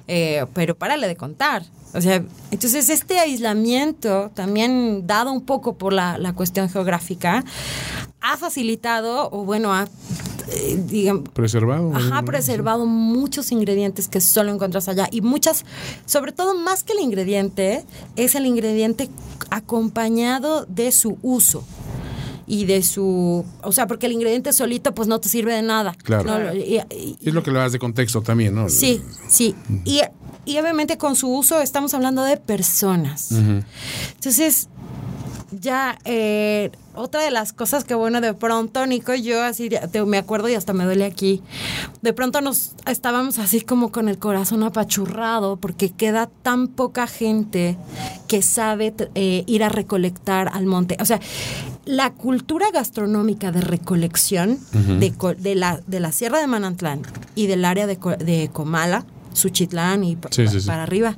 eh, pero párale de contar. O sea, entonces este aislamiento, también dado un poco por la, la cuestión geográfica, ha facilitado, o bueno, ha, eh, digamos, Preservado. Ajá, preservado muchos ingredientes que solo encuentras allá. Y muchas, sobre todo más que el ingrediente, es el ingrediente acompañado de su uso. Y de su. O sea, porque el ingrediente solito, pues no te sirve de nada. Claro. No, y- y- Es lo que le das de contexto también, ¿no? Sí, sí. Y, y obviamente con su uso estamos hablando de personas. Entonces, ya eh, otra de las cosas que bueno, de pronto, Nico y yo, así te- me acuerdo y hasta me duele aquí, de pronto nos estábamos así como con el corazón apachurrado porque queda tan poca gente que sabe eh, ir a recolectar al monte. O sea, la cultura gastronómica de recolección de, la, de la Sierra de Manantlán y del área de, Co- de Comala, Suchitlán y pa- Sí, sí, sí. para arriba,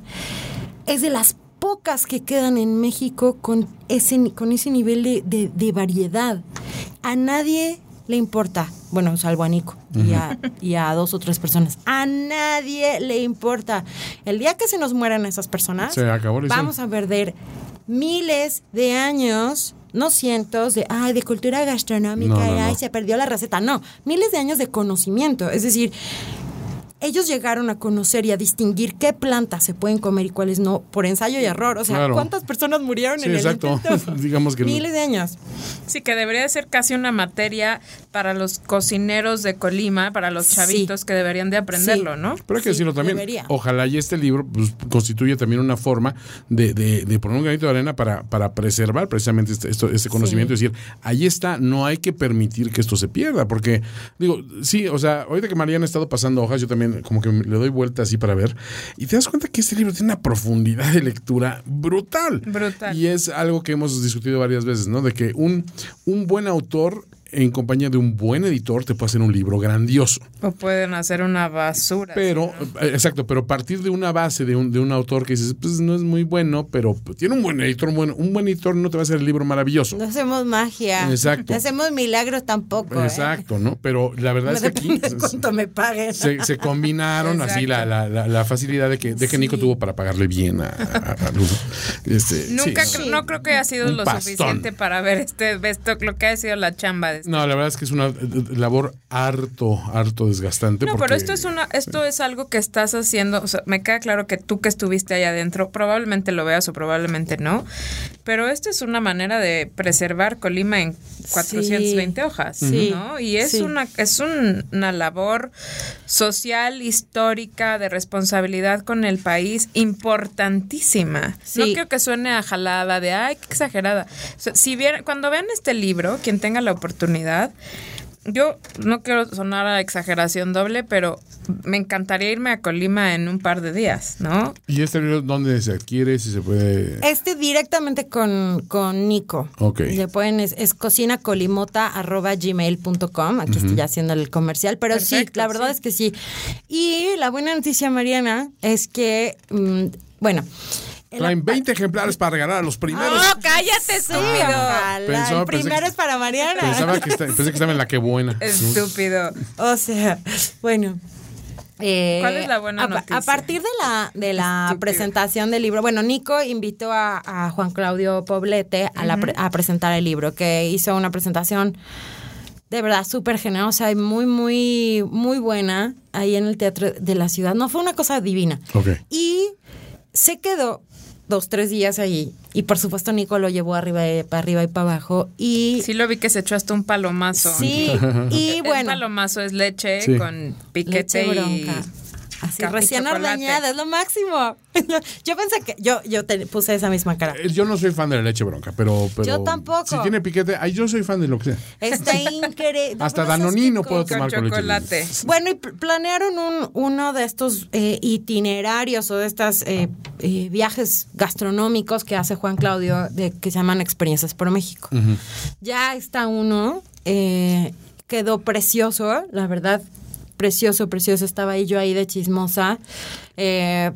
es de las pocas que quedan en México con ese, con ese nivel de, de- de variedad. A nadie le importa, bueno, salvo a Nico y, a, y a dos o tres personas, a nadie le importa. El día que se nos mueran esas personas, Se acabó vamos a perder miles de años. No cientos de, ay, de cultura gastronómica, No, no, ay, no. se perdió la receta. No, miles de años de conocimiento. Es decir, ellos llegaron a conocer y a distinguir qué plantas se pueden comer y cuáles no, por ensayo y error. O sea, Claro. ¿cuántas personas murieron Sí, en exacto. el intento? Digamos que- Miles de años. Sí, que debería de ser casi una materia para los cocineros de Colima, para los Sí. chavitos que deberían de aprenderlo, Sí. ¿no? Pero hay que Sí, decirlo también. debería. Ojalá y este libro pues, constituye también una forma de, de- de poner un granito de arena para, para preservar precisamente este, esto- este conocimiento. Es decir, ahí está, no hay que permitir que esto se pierda. Porque, digo, sí, o sea, ahorita que Mariana ha estado pasando hojas, yo también como que le doy vuelta así para ver. Y te das cuenta que este libro tiene una profundidad de lectura brutal. Brutal. Y es algo que hemos discutido varias veces, ¿no? De que un, un buen autor en compañía de un buen editor te puede hacer un libro grandioso. O pueden hacer una basura. Pero, eh, exacto, pero partir de una base de un, de un autor que dices, pues no es muy bueno, pero tiene un buen editor, un buen, un buen editor no te va a hacer el libro maravilloso. No hacemos magia. Exacto. No hacemos milagros tampoco. ¿eh? Exacto, ¿no? Pero la verdad es que aquí cuánto me paguen. se, se combinaron así la, la, la, la facilidad de que, de que Nico tuvo para pagarle bien a, a- a Luz. Este, Nunca, sí, no creo que haya sido Un lo pastón. suficiente para ver este esto, lo que ha sido la chamba de este. No, la verdad es que es una labor harto, harto desgastante. No, porque- pero esto es una, esto es algo que estás haciendo. O sea, me queda claro que tú que estuviste allá adentro, probablemente lo veas o probablemente no. Pero esto es una manera de preservar Colima en 420 hojas, Sí. ¿no? Y es Sí. una, es un- una labor social, histórica, de responsabilidad con el país importantísima. No Sí. quiero que suene a jalada de ay, qué exagerada. O sea, si bien, cuando vean este libro, quien tenga la oportunidad, yo no quiero sonar a exageración doble, pero me encantaría irme a Colima en un par de días, ¿no? ¿Y este libro dónde se adquiere? Si se puede. Este directamente con, con Nico. Ok. Le pueden, es, es cocinacolimota.gmail.com. Aquí estoy haciendo el comercial, pero sí, la verdad sí. es que sí. Y la buena noticia, Mariana, es que, mm, bueno. Traen 20 ejemplares para regalar a los primeros. ¡Oh, cállate, estúpido! ojalá. Pensó- el primero que- es para Mariana. Pensaba que, está- pensé que estaba en la que buena. Estúpido. O sea, bueno. eh, ¿Cuál es la buena a, noticia? A partir de la, de la presentación del libro, bueno, Nico invitó a, a Juan Claudio Poblete a, la pre- a presentar el libro, que hizo una presentación de verdad súper generosa y muy, muy, muy buena ahí en el Teatro de la Ciudad. No, fue una cosa divina. Ok. Y se quedó dos, tres días ahí. Y por supuesto Nico lo llevó arriba y para arriba y para abajo. Y Sí lo vi que se echó hasta un palomazo. sí, y El bueno. palomazo es leche Sí. con piquete Leche y... bronca. Así recién chocolate. ordeñada, es lo máximo. yo pensé que yo yo te puse esa misma cara. Eh, Yo no soy fan de la leche bronca, pero. pero Yo tampoco. Si tiene piquete, ay, yo soy fan de lo que sea. Está increíble. Hasta. Danonino puedo tomar con leche. chocolate. Bueno, y pl- planearon un, uno de estos eh, itinerarios o de estos viajes gastronómicos que hace Juan Claudio, de, que se llaman Experiencias por México. Ya está uno, eh, quedó precioso, la verdad, precioso, precioso. Estaba ahí yo ahí de chismosa. Eh,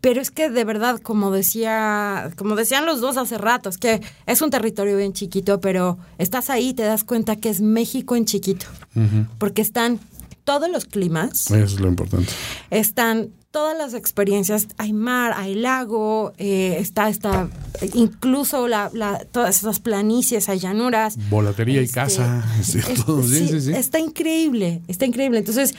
pero es que de verdad, como decía, como decían los dos hace rato, es que es un territorio bien chiquito, pero estás ahí y te das cuenta que es México en chiquito. Porque están todos los climas, Eso es lo importante. están todas las experiencias, hay mar, hay lago, eh, está, está incluso la, la- todas esas planicies, hay llanuras. Volatería y Este, casa. este, es- todo. Sí, sí, sí. Está increíble, está increíble. Entonces,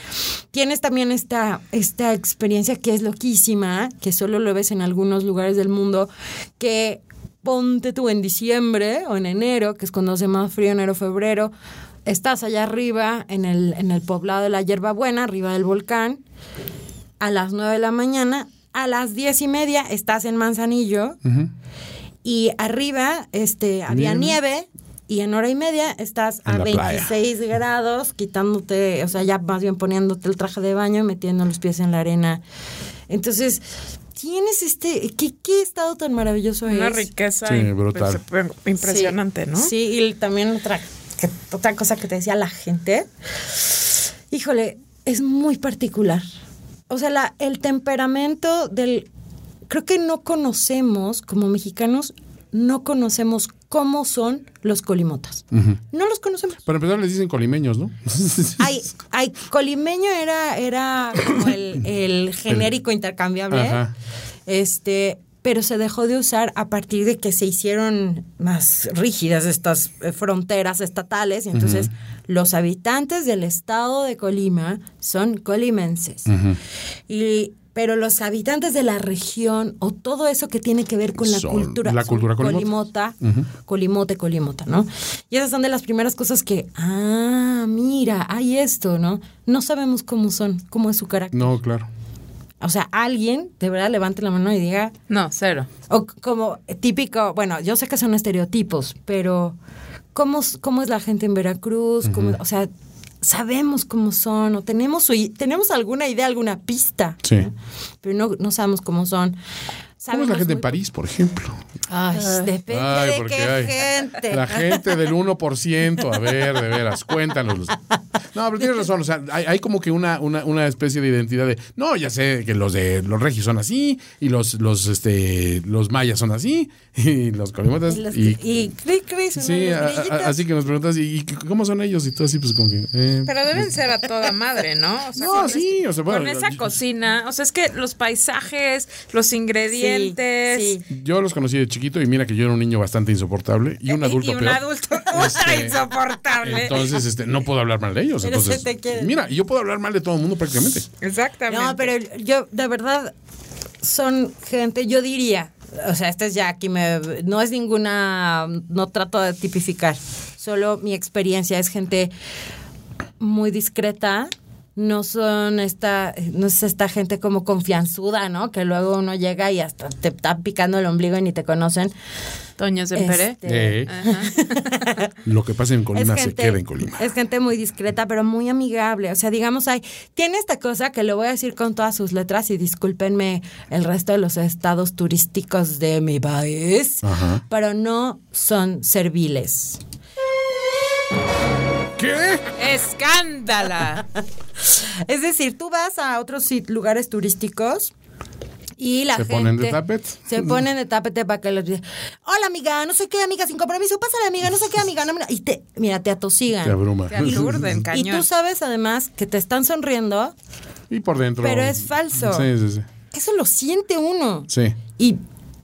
tienes también esta, esta experiencia que es loquísima, que solo lo ves en algunos lugares del mundo, que ponte tú en diciembre o en enero, que es cuando hace más frío, enero, febrero, estás allá arriba en el, en el poblado de la Hierbabuena, arriba del volcán, a las 9 de la mañana, a las diez y media estás en Manzanillo y arriba este había nieve. y en hora y media estás En a la playa. 26 grados, quitándote, o sea, ya más bien poniéndote el traje de baño y metiendo los pies en la arena. Entonces, tienes este, ¿qué, qué estado tan maravilloso Una es? riqueza Sí, brutal. impresionante, Sí, ¿no? Sí, y también otra, que- otra cosa que te decía la gente. Híjole, es muy particular. O sea, la, el temperamento del... Creo que no conocemos, como mexicanos, no conocemos cómo son los colimotas. No los conocemos. Para empezar, les dicen colimeños, ¿no? Ay, ay, colimeño era, era como el, el genérico intercambiable. Ajá. Este, pero se dejó de usar a partir de que se hicieron más rígidas estas eh, fronteras estatales. Y entonces, los habitantes del estado de Colima son colimenses. Y pero los habitantes de la región o todo eso que tiene que ver con la Son cultura, la son cultura colimota. colimota, colimote, colimota, ¿no? Y esas son de las primeras cosas que, ah, mira, hay esto, ¿no? No sabemos cómo son, cómo es su carácter. No, claro. O sea, alguien de verdad levante la mano y diga, No, cero. o como típico, bueno, yo sé que son estereotipos, pero ¿cómo, cómo es la gente en Veracruz? ¿Cómo- o sea, sabemos cómo son, o tenemos, tenemos alguna idea, alguna pista, Sí. ¿no? pero no, no sabemos cómo son. ¿Cómo es la gente en París, por ejemplo? Ay, depende Ay, de porque qué hay- gente. La gente del 1%, a ver, de veras, cuéntanos. No, pero tienes razón, o sea, hay, hay como que una, una, una especie de identidad de, no, ya sé que los de los regios son así, y los, los, este, los mayas son así, y los colimotas, Y, los- y, y cri, cri, suenan sí, a- a- así que nos preguntas, ¿y, y cómo son ellos? Y todo así, pues como que... eh, Pero deben ser a toda madre, ¿no? O sea, No, con sí, o sea, bueno, Con esa yo- cocina, o sea, es que los paisajes, los ingredientes. Sí, sí. Yo los conocí de chiquito y mira que yo era un niño bastante insoportable y un adulto y un peor. adulto ultra Este, insoportable. Entonces, este, no puedo hablar mal de ellos. Pero Entonces, se te quiere. mira, yo puedo hablar mal de todo el mundo prácticamente. Exactamente. No, pero yo, de verdad, son gente, yo diría, o sea, este es ya aquí, me, no es ninguna, no trato de tipificar, solo mi experiencia es gente muy discreta, no son esta, no es esta gente como confianzuda, ¿no? Que luego uno llega y hasta te está picando el ombligo y ni te conocen. Toño Semperé. Este, Eh, Lo que pasa en Colima se queda en Colima. es gente muy discreta, pero muy amigable. O sea, digamos, hay, tiene esta cosa que lo voy a decir con todas sus letras y discúlpenme el resto de los estados turísticos de mi país, Ajá. pero no son serviles. ¿Qué? ¡Escándala! Es decir, tú vas a otros lugares turísticos y la ¿Se gente ponen de tapete? Se ponen de tapete para que los Hola amiga, no sé qué amiga sin compromiso, pásale amiga, no sé qué amiga, no, mira. y te mira, te atosigan. Te abruma. Te aturden, y cañón. tú sabes además que te están sonriendo, Y por dentro. Pero es falso. Sí, sí, sí. eso lo siente uno. Sí. Y,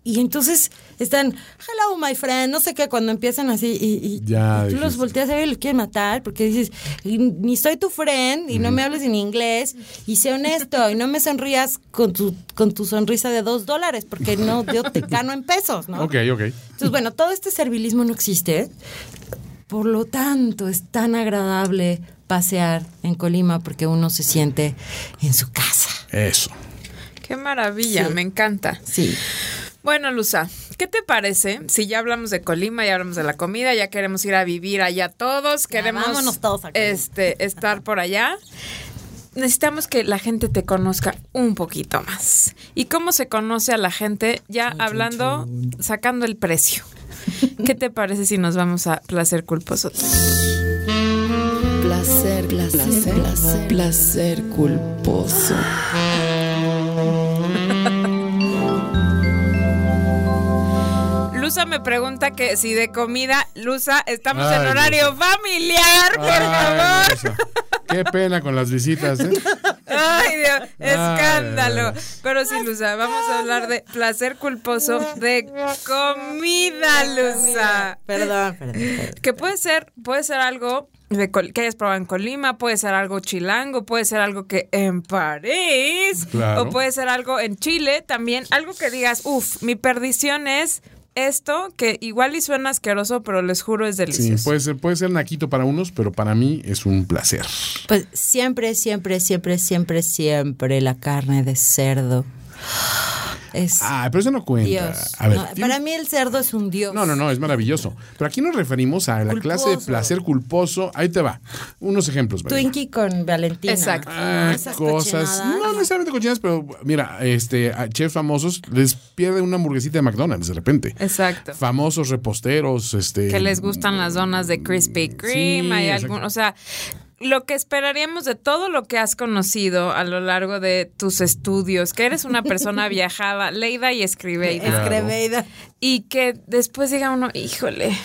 y entonces están, hello my friend, no sé qué, cuando empiezan así y, y- Ya y tú los volteas a ver y los quieres matar porque dices, ni soy tu friend y no me hables en inglés y sé honesto y no me sonrías con tu, con tu sonrisa de dos dólares porque no, yo te gano en pesos, ¿no? Ok, ok. Entonces, bueno, todo este servilismo no existe. Por lo tanto, es tan agradable pasear en Colima porque uno se siente en su casa. Eso. ¡Qué maravilla! Sí. Me encanta. Sí. Bueno, Luza, ¿qué te parece si ya hablamos de Colima, ya hablamos de la comida, ya queremos ir a vivir allá todos, queremos vámonos todos este estar por allá? Necesitamos que la gente te conozca un poquito más. ¿Y cómo se conoce a la gente? Ya hablando, sacando el precio. ¿Qué te parece si nos vamos a placer culposo? Placer, placer, placer, placer culposo. Luza me pregunta que si de comida, Luza, estamos Ay, en horario familiar, por favor. Qué pena con las visitas, ¿eh? Ay, Dios, escándalo. ay. Pero sí, Luza, vamos a hablar de placer culposo de comida, Luza. Perdón, perdón. perdón. Que puede ser, puede ser algo de Col- que hayas probado en Colima, puede ser algo chilango, puede ser algo que en París, Claro. o puede ser algo en Chile también, algo que digas, uff, mi perdición es esto, que igual y suena asqueroso, pero les juro es Sí, delicioso. puede ser, puede ser naquito para unos, pero para mí es un placer. Pues siempre, siempre, siempre, siempre, siempre la carne de cerdo. Es Ah, pero eso no cuenta. Dios. A ver, No, tiene- para mí el cerdo es un dios. No, no, no, es maravilloso. Pero aquí nos referimos a la clase de placer culposo. Ahí te va. Unos ejemplos. María. Twinkie con Valentina. Exacto. Ah, Esas cosas. cochinadas. No necesariamente cochinas, pero mira, este, a chefs famosos les pierde una hamburguesita de McDonald's de repente. Exacto. Famosos reposteros, este. que les gustan las donas de Krispy Kreme, Sí, hay exacto. algún, o sea, lo que esperaríamos de todo lo que has conocido a lo largo de tus estudios, que eres una persona viajada, leída y escribeida, Claro. Escreveida. y que después diga uno, híjole,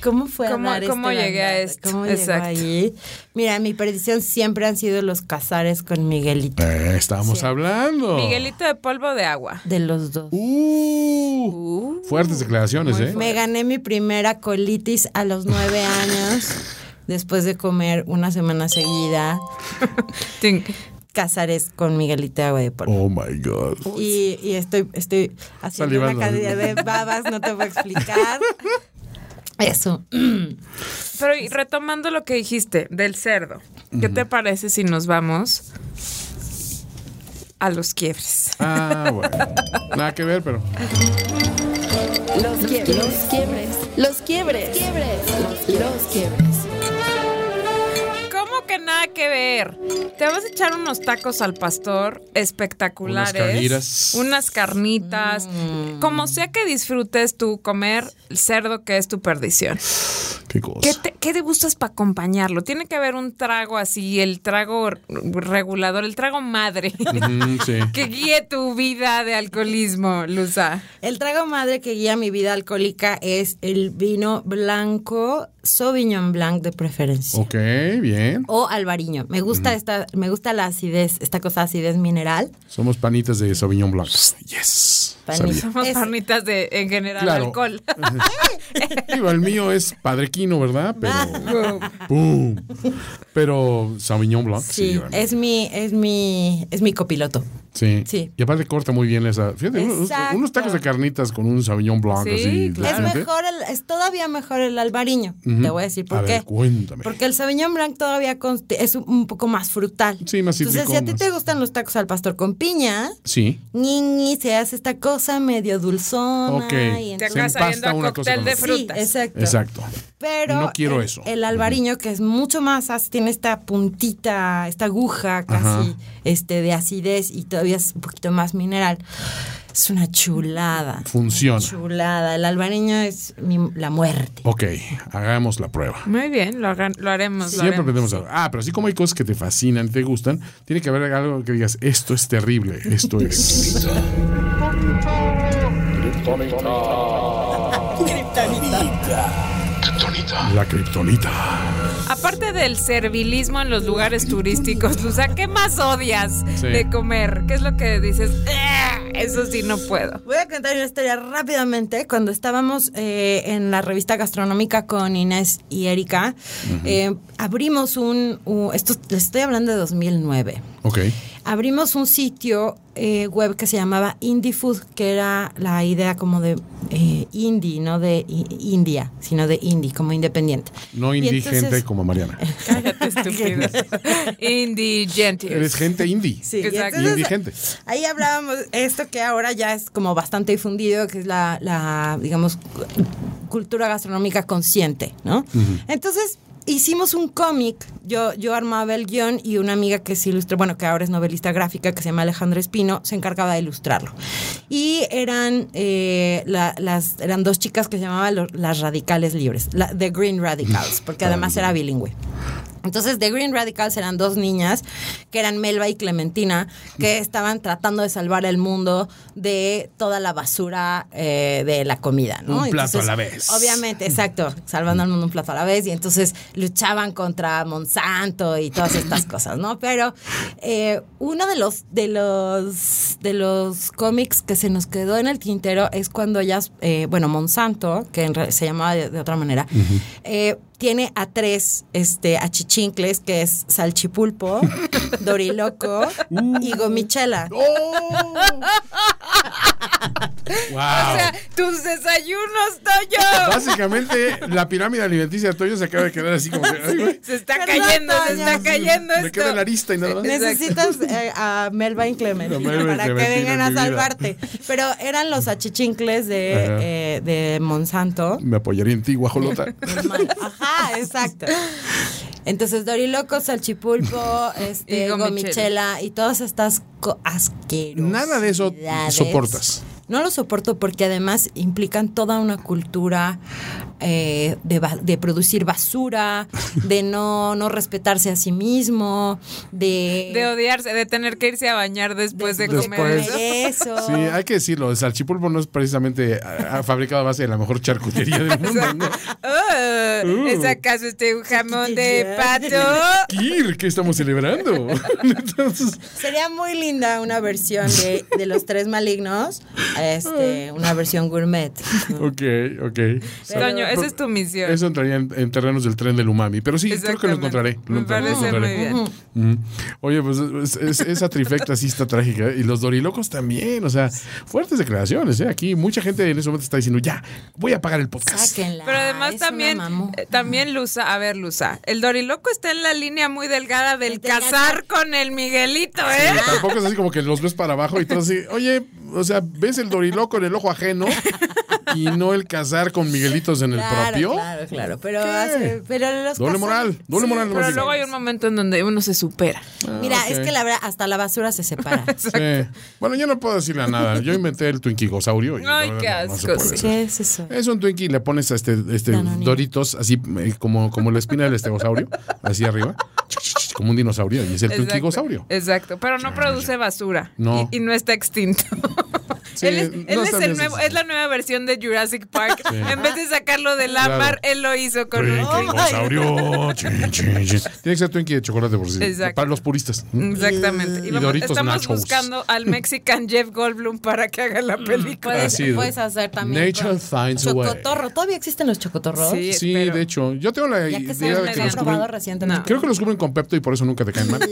¿Cómo fue a ¿Cómo- dar cómo este llegué a esto? ¿Cómo Exacto. allí? Mira, mi predicción siempre han sido los casares con Miguelito. Eh, estábamos Sí. hablando. Miguelito de polvo de agua. De los dos. Uh, fuertes declaraciones, ¿eh? Me gané mi primera colitis a los nueve años, después de comer una semana seguida casares con Miguelito de agua de polvo. Oh my God. Y, y estoy, estoy haciendo Salivando. una cantidad de babas, no te voy a explicar. Eso. Pero y retomando lo que dijiste del cerdo, ¿qué te parece si nos vamos a los quiebres? Ah, bueno. Nada que ver, pero. Los quiebres. Los quiebres. Los quiebres. Los quiebres. ¿Cómo nada que ver? Te vas a echar unos tacos al pastor espectaculares. Unas carnitas. Unas carnitas. Como sea que disfrutes tú comer el cerdo que es tu perdición. Qué cosa. ¿Qué te, qué te gustas para acompañarlo? Tiene que haber un trago así, el trago regulador, el trago madre. Mm, sí. que guíe tu vida de alcoholismo, Luza. El trago madre que guía mi vida alcohólica es el vino blanco, Sauvignon Blanc de preferencia. Ok, bien. O albariño. Me gusta esta, me gusta la acidez, esta cosa acidez mineral. Somos panitas de Sauvignon Blanc. Yes. Panita. Somos Es- carnitas de, en general, Claro. alcohol. Digo, el mío es padrequino, ¿verdad? Pero. ¡Pum! Pero Sauvignon Blanc. Sí, es mi, es mi, es mi copiloto. Sí. Sí. Y aparte corta muy bien esa. Fíjate, unos, tacos de carnitas con un Sauvignon Blanc Sí, así. claro. Es mejor, el- es todavía mejor el albariño. Te voy a decir por A qué. ver, cuéntame. Porque el Sauvignon Blanc todavía es un- poco más frutal. Sí, más Entonces, si a ti cítrico, te gustan los tacos al pastor con piña, Sí. Ñiñi, se hace esta cosa medio dulzona. Ok. y Te entonces- acabas empasta saliendo a una cosa cóctel con de otra. frutas. Sí, exacto. Exacto. Pero No quiero el, eso. el albariño, que es mucho más, tiene esta puntita, esta aguja casi Ajá. este, de acidez y todavía es un poquito más mineral. Es una chulada. Funciona. Chulada. El albariño es mi- la muerte. Ok, hagamos la prueba. Muy bien, lo, hagan- lo haremos. lo Siempre haremos. aprendemos algo. Ah, pero así como hay cosas que te fascinan y te gustan, tiene que haber algo que digas, esto es terrible, esto es... La kriptonita. Aparte del servilismo en los lugares turísticos, Luza, ¿qué más odias Sí. de comer? ¿Qué es lo que dices? "Ah, Eso sí no puedo. Voy a contar una historia rápidamente. Cuando estábamos eh, en la revista gastronómica con Inés y Erika, eh, abrimos un, Esto les estoy hablando de 2009. Ok. Abrimos un sitio eh, web que se llamaba Indie Food, que era la idea como de eh, indie, no de India, sino de indie, como independiente. No indigente entonces- como Mariana. Cállate, estúpido. Indigente. Eres gente indie. Sí, Exacto. entonces, Indigente. Ahí hablábamos esto que ahora ya es como bastante difundido, que es la, la, digamos, cu- cultura gastronómica consciente, ¿no? Entonces hicimos un cómic, yo, yo armaba el guion y una amiga que se ilustra, bueno, que ahora es novelista gráfica, que se llama Alejandra Espino, se encargaba de ilustrarlo. Y eran, eh, la- las, eran dos chicas que se llamaban lo- las radicales libres, la, The Green Radicals, porque además era bilingüe. Entonces, The Green Radicals eran dos niñas, que eran Melba y Clementina, que estaban tratando de salvar el mundo de toda la basura eh, de la comida, ¿no? Un plato Entonces, a la vez. Obviamente, exacto, salvando al mundo un plato a la vez, y entonces luchaban contra Monsanto y todas estas cosas, ¿no? Pero eh, uno de los, de los, de los cómics que se nos quedó en el tintero es cuando ellas, eh, bueno, Monsanto, que en se llamaba de, de otra manera, eh, tiene a tres este, achichincles, que es salchipulpo, doriloco y gomichela. ¡Oh! ¡Wow! O sea, tus desayunos, Toyo. Básicamente, la pirámide alimenticia de Toyo se acaba de quedar así como que. Se está cayendo, se está cayendo me queda esto. la arista y nada más. Necesitas eh, a Melba y Melba para que vengan en a salvarte. Pero eran los achichincles de, eh, de Monsanto. Me apoyaría en ti, guajolota. Ajá, exacto. Entonces, Doriloco, Salchipulpo, este, Y gomichela. gomichela y todas estas co- asquerosidades. Nada de eso soportas. No lo soporto porque además implican toda una cultura eh, de, ba- de producir basura, de no, no respetarse a sí mismo, de... De odiarse, de tener que irse a bañar después de, Después. comer comer eso. eso. Sí, hay que decirlo. El salchipulpo no es precisamente fabricado a base de la mejor charcutería del mundo. ¿no? Oh, Uh. ¿Es acaso este un jamón de pato? Kir, ¿qué estamos celebrando? Entonces, Sería muy linda una versión de, de los tres malignos, este, una versión gourmet. ok, ok. Toño, esa es tu misión. Eso entraría en, en terrenos del tren del umami. Pero sí, creo que lo encontraré. Lo Me encontraré, lo parece muy bien. Ujú. Oye, pues es- es- esa trifecta sí está trágica. Y los dorilocos también. O sea, fuertes declaraciones. ¿eh? Aquí mucha gente en ese momento está diciendo, ya, voy a pagar el podcast. Sáquenla. Pero además también, eh, también Luza, a ver Luza, el Doriloco está en la línea muy delgada del casar con el Miguelito, ¿eh? Sí, tampoco es así como que los ves para abajo y todo así, oye, o sea, ves el doriloco en el ojo ajeno y no el casar con Miguelitos en el Claro, propio. Claro, claro. Pero, ¿Qué? hace- pero los Doble moral, doble Sí, moral. Pero luego hay un momento en donde uno se supera. Mira, Ah, es ok. que la verdad, hasta la basura se separa. Sí. Bueno, yo no puedo decirle nada. Yo inventé el Twinkigosaurio. Ay, no, qué no asco, puede sí. hacer. ¿Qué es eso? Es un Twinkie, le pones a este, este. Doritos, así eh, como, como la espina del estegosaurio, así arriba, como un dinosaurio, y es el Exacto, Twinkigosaurio. Exacto, pero no produce basura. No. Y, y no está extinto. Sí, él es, no él es el nuevo, es la nueva versión de Jurassic Park. En vez de sacarlo del Claro. ámbar, él lo hizo con un chin. Tiene que ser Twinkie de chocolate por. Exacto. Para los puristas. Exactamente. Y Y vamos- estamos Nachos. buscando al Mexican Jeff Goldblum para que haga la película. Puedes, Así de- puedes hacer también. Nature finds a way. Chocotorro. ¿Todavía existen los chocotorros? Sí. Sí, de hecho, yo tengo la idea de que los probado cubren. recientemente. Creo que los cubren con Pepto y por eso nunca te caen mal.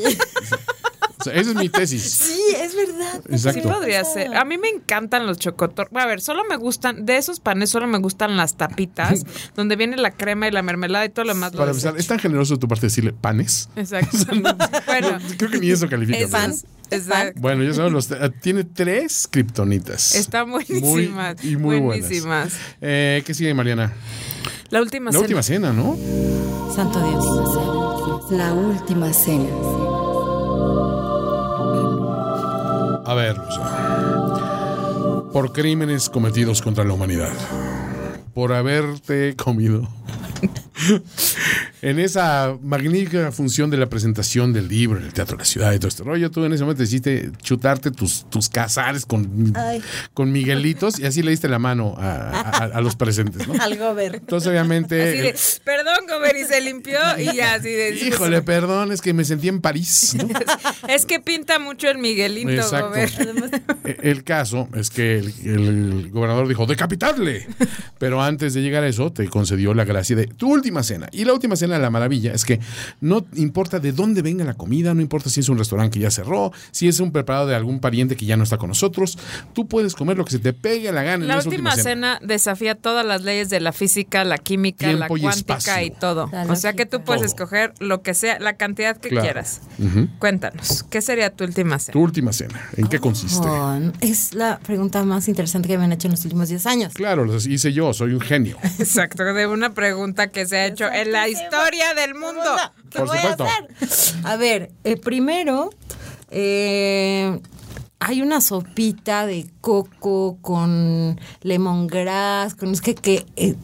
sea, esa es mi tesis. Sí, es verdad. Sí podría ser. A mí me encantan los chocotor. A ver, solo me gustan, de esos panes solo me gustan las tapitas, donde viene la crema y la mermelada y todo lo demás. Para empezar, es tan generoso de tu parte decirle panes. Exacto. bueno, Creo que ni eso califica. es pan. Exacto. Bueno, ya saben, los, eh, tiene tres kriptonitas. Están buenísimas. Muy, y muy buenísimas. buenas. Eh, ¿Qué sigue, Mariana? La última La cena. última cena, ¿no? Santo Dios. La última cena. A ver, Luisa. Por crímenes cometidos contra la humanidad. Por haberte comido. En esa magnífica función de la presentación del libro en el Teatro de la Ciudad y todo este rollo, tú en ese momento decidiste chutarte tus, tus cazares con, Ay. con Miguelitos y así le diste la mano a, a- a los presentes, ¿no? Algo ver. Entonces, obviamente. Así de, perdón, Gober, y se limpió y ya, así de. Híjole, perdón, es que me sentí en París. ¿no? Es que pinta mucho el Miguelito, Exacto. Gober. E- El caso es que el, el gobernador dijo, decapitarle. Pero antes de llegar a eso, te concedió la gracia de tu última cena. Y la última cena, la maravilla, es que no importa de dónde venga la comida, no importa si es un restaurante que ya cerró, si es un preparado de algún pariente que ya no está con nosotros, tú puedes comer lo que se te pegue a la gana en La esa última cena desafía todas las leyes de la física, la química, la Tiempo cuántica y todo. La O sea que tú puedes Todo. escoger lo que sea, la cantidad que Claro. quieras. Cuéntanos, ¿qué sería tu última cena? Tu última cena, ¿en qué consiste? Oh, es la pregunta más interesante que me han hecho en los últimos 10 años. Claro, lo hice yo, soy un genio. Exacto, de una pregunta que se ha hecho en la historia del mundo. ¿Qué Por voy supuesto. a hacer? A ver, eh, primero, eh, hay una sopita de coco con lemongrass, con es que, que eh,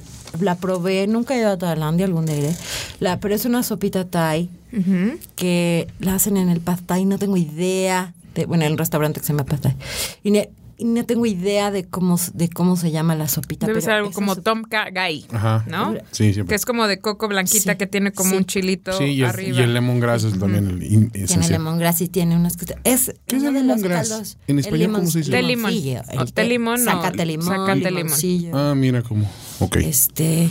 la probé, nunca he ido a Tailandia, algún día iré, la, pero es una sopita thai que la hacen en el pad thai, no tengo idea, de, bueno, en un restaurante que se llama pad thai, y, ne- y no tengo idea de cómo, de cómo se llama la sopita. Debe pero ser algo como sop- Tom Gai, Ajá. ¿no? Sí, siempre. Que es como de coco blanquita Sí, que tiene como sí. un chilito Sí, y el, arriba. y el lemongrass es también el in- Tiene esencial. lemongrass y tiene unas. Es ¿Qué es el lemongrass? En El español, ¿cómo se dice? De limón. el de limón, no, Sácate limón. sácate limón. Ah, mira cómo. Ok. Este,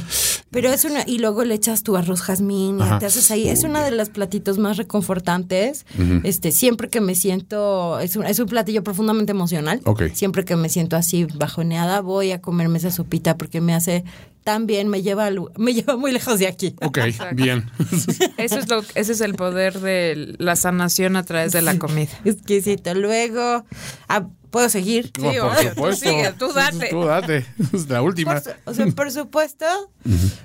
pero es una, y luego le echas tu arroz jazmín y Ajá. te haces ahí. Es uno de los platitos más reconfortantes. Este, siempre que me siento, es un, es un platillo profundamente emocional. Ok. Siempre que me siento así bajoneada, voy a comerme esa sopita porque me hace tan bien, me lleva, al- me lleva muy lejos de aquí. Ok, bien. Eso es lo, ese es el poder de la sanación a través de la comida. Exquisito. Luego, ¿puedo seguir? No, por obvio, tú sigue, tú date. Tú date. Es la última. Por o sea, por supuesto,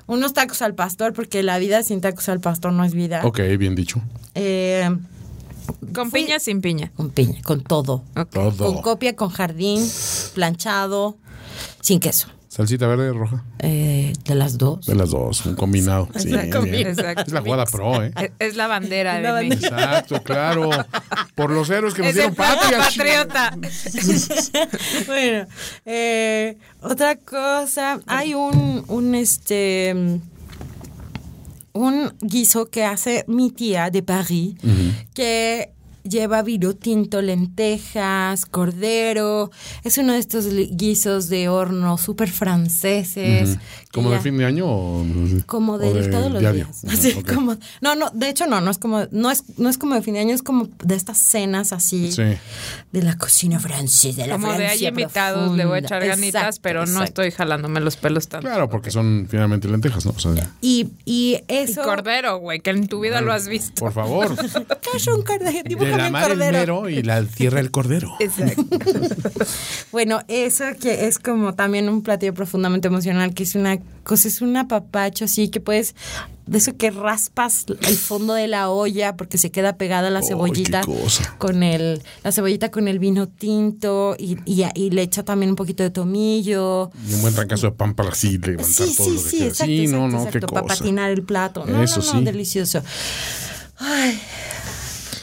unos tacos al pastor, porque la vida sin tacos al pastor no es vida. Ok, bien dicho. Eh, Con Fui- piña, sin piña. con piña, con todo. Todo. Con copia, con jardín, planchado, sin queso. Salsita verde roja. Eh, de las dos. De las dos, un combinado. Sí, Exacto. Es la jugada pro, ¿eh? Es, es la bandera La de bandera. México. Exacto, claro. Por los héroes que nos dieron patria. patriota. bueno, eh, otra cosa, hay un, un este un guiso que hace mi tía de París que lleva vino tinto, lentejas, cordero. Es uno de estos guisos de horno súper franceses. ¿Como de fin de año o como o de, todos los diario? días. Así como, no, no, de hecho no, no es como, no es, no es como de fin de año, es como de estas cenas así Sí. de la cocina francesa, de la Como de hay invitados, le voy a profunda. echar ganitas, Exacto, pero no estoy jalándome los pelos tanto. Claro, porque son finalmente lentejas, ¿no? O sea, Y, y Y eso. cordero, güey, que en tu vida lo has visto. por favor. ¿Qué es un cordero? La mar el mero y la tierra el cordero. Exacto. Bueno, eso que es como también un platillo profundamente emocional, que es una cosa, es un apapacho así que puedes, de eso que raspas el fondo de la olla porque se queda pegada la cebollita con el, la cebollita con el vino tinto y, y, y le echa también un poquito de tomillo. Y un buen trancazo de pan para así levantar Sí, todo sí, lo que sí, exacto, sí, no, exacto, no, exacto, qué para cosa. patinar el plato. No, Eso no, no, sí. delicioso. Ay.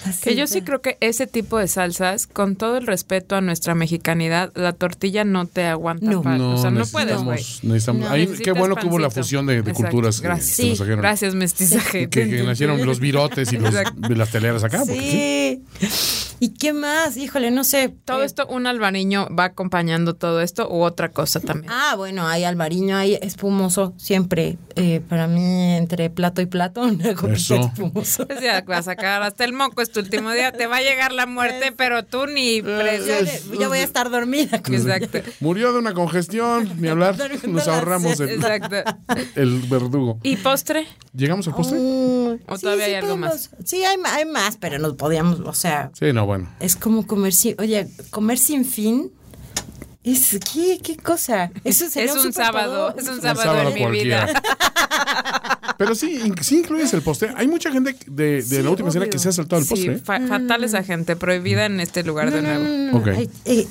Así Que yo sí creo que ese tipo de salsas, con todo el respeto a nuestra mexicanidad, la tortilla no te aguanta. No. para- o sea, no puedes, güey. necesitamos- No, ahí, qué bueno que hubo la pancito. fusión de, de culturas que- gracias. que, nos Sí. Gracias, mestizaje. Que, que nacieron los virotes y los, las teleras acá. porque sí. Sí. ¿Y qué más? Híjole, no sé. Todo Eh, esto, un albariño va acompañando todo esto u otra cosa también. Ah, bueno, hay albariño, hay espumoso, siempre. Eh, para mí, entre plato y plato, una copita Eso. espumoso. O sea, vas a sacar hasta el moco, es tu último día, te va a llegar la muerte, pero tú ni Yo, presente. yo voy a estar dormida. Exacto. Murió de una congestión, ni hablar. Nos ahorramos el, Exacto. el verdugo. ¿Y postre? ¿Llegamos al postre? Mm, ¿O todavía hay algo podemos- Sí, hay, hay más, pero no podíamos, o sea, Sí, no, bueno. es como comer sin, oye, comer sin fin. Es, ¿qué, ¿Qué cosa? Eso sería Es un sábado, es un Un sábado, sábado en mi cualquiera. vida. Pero sí, sí incluyes el postre. Hay mucha gente de, de la última cena que se ha saltado el Sí, postre. fa- fatal esa gente, prohibida en este lugar de nuevo. No, no, no, Ok. ay, eh,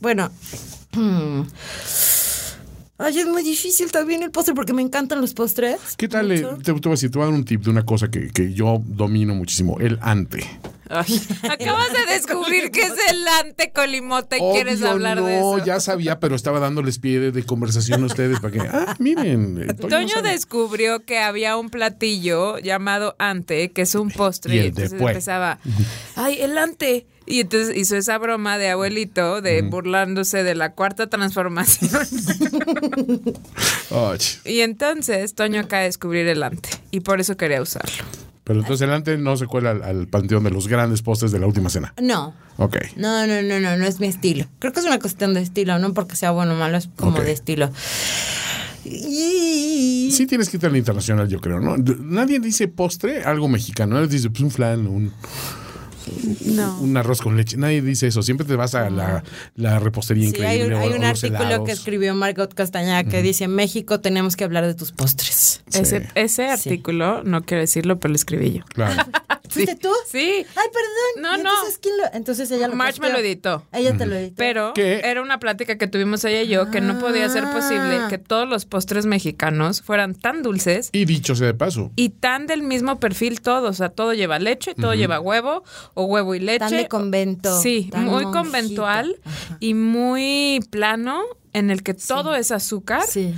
bueno. Ay, es muy difícil también el postre porque me encantan los postres. ¿Qué tal? eh, te, te voy a decir, te voy a dar un tip de una cosa que, que yo domino muchísimo, el ante. Ay, acabas de descubrir que es el antecolimote y quieres hablar no, de eso. ya sabía, pero estaba dándoles pie de, de conversación a ustedes para que, ah, miren. Toño descubrió que había un platillo llamado ante, que es un postre, Y y, entonces después. empezaba, ay, el ante. Y entonces hizo esa broma de abuelito, de burlándose de la cuarta transformación. Y entonces Toño acaba de descubrir el ante, y por eso quería usarlo. pero entonces el ante no se cuela al, al panteón de los grandes postres de la última cena. No. Ok. No, no, no, no, no es mi estilo. Creo que es una cuestión de estilo, no porque sea bueno o malo, es como de estilo. Y... Sí tienes que ir al internacional, yo creo, ¿no? Nadie dice postre, algo mexicano. Nadie dice, pues un flan, un, No. un arroz con leche. Nadie dice eso. Siempre te vas a la, la repostería Sí, hay increíble. un, o- hay un artículo helados. que escribió Margot Castañeda que dice, en México tenemos que hablar de tus postres. Sí. Ese, ese artículo, no quiero decirlo, pero lo escribí yo. Claro. ¿Fuiste tú? Sí. Ay, perdón. No, ¿Y no. Entonces, ¿quién lo...? Entonces ella lo March me lo editó. Ella te lo editó. Pero ¿Qué? era una plática que tuvimos ella y yo que no podía ser posible Ah. que todos los postres mexicanos fueran tan dulces Y dicho sea de paso, y tan del mismo perfil todo. O sea, todo lleva leche, todo lleva huevo o huevo y leche. Tan de convento, Sí, tan muy monjito. conventual y muy plano en el que todo es azúcar Sí.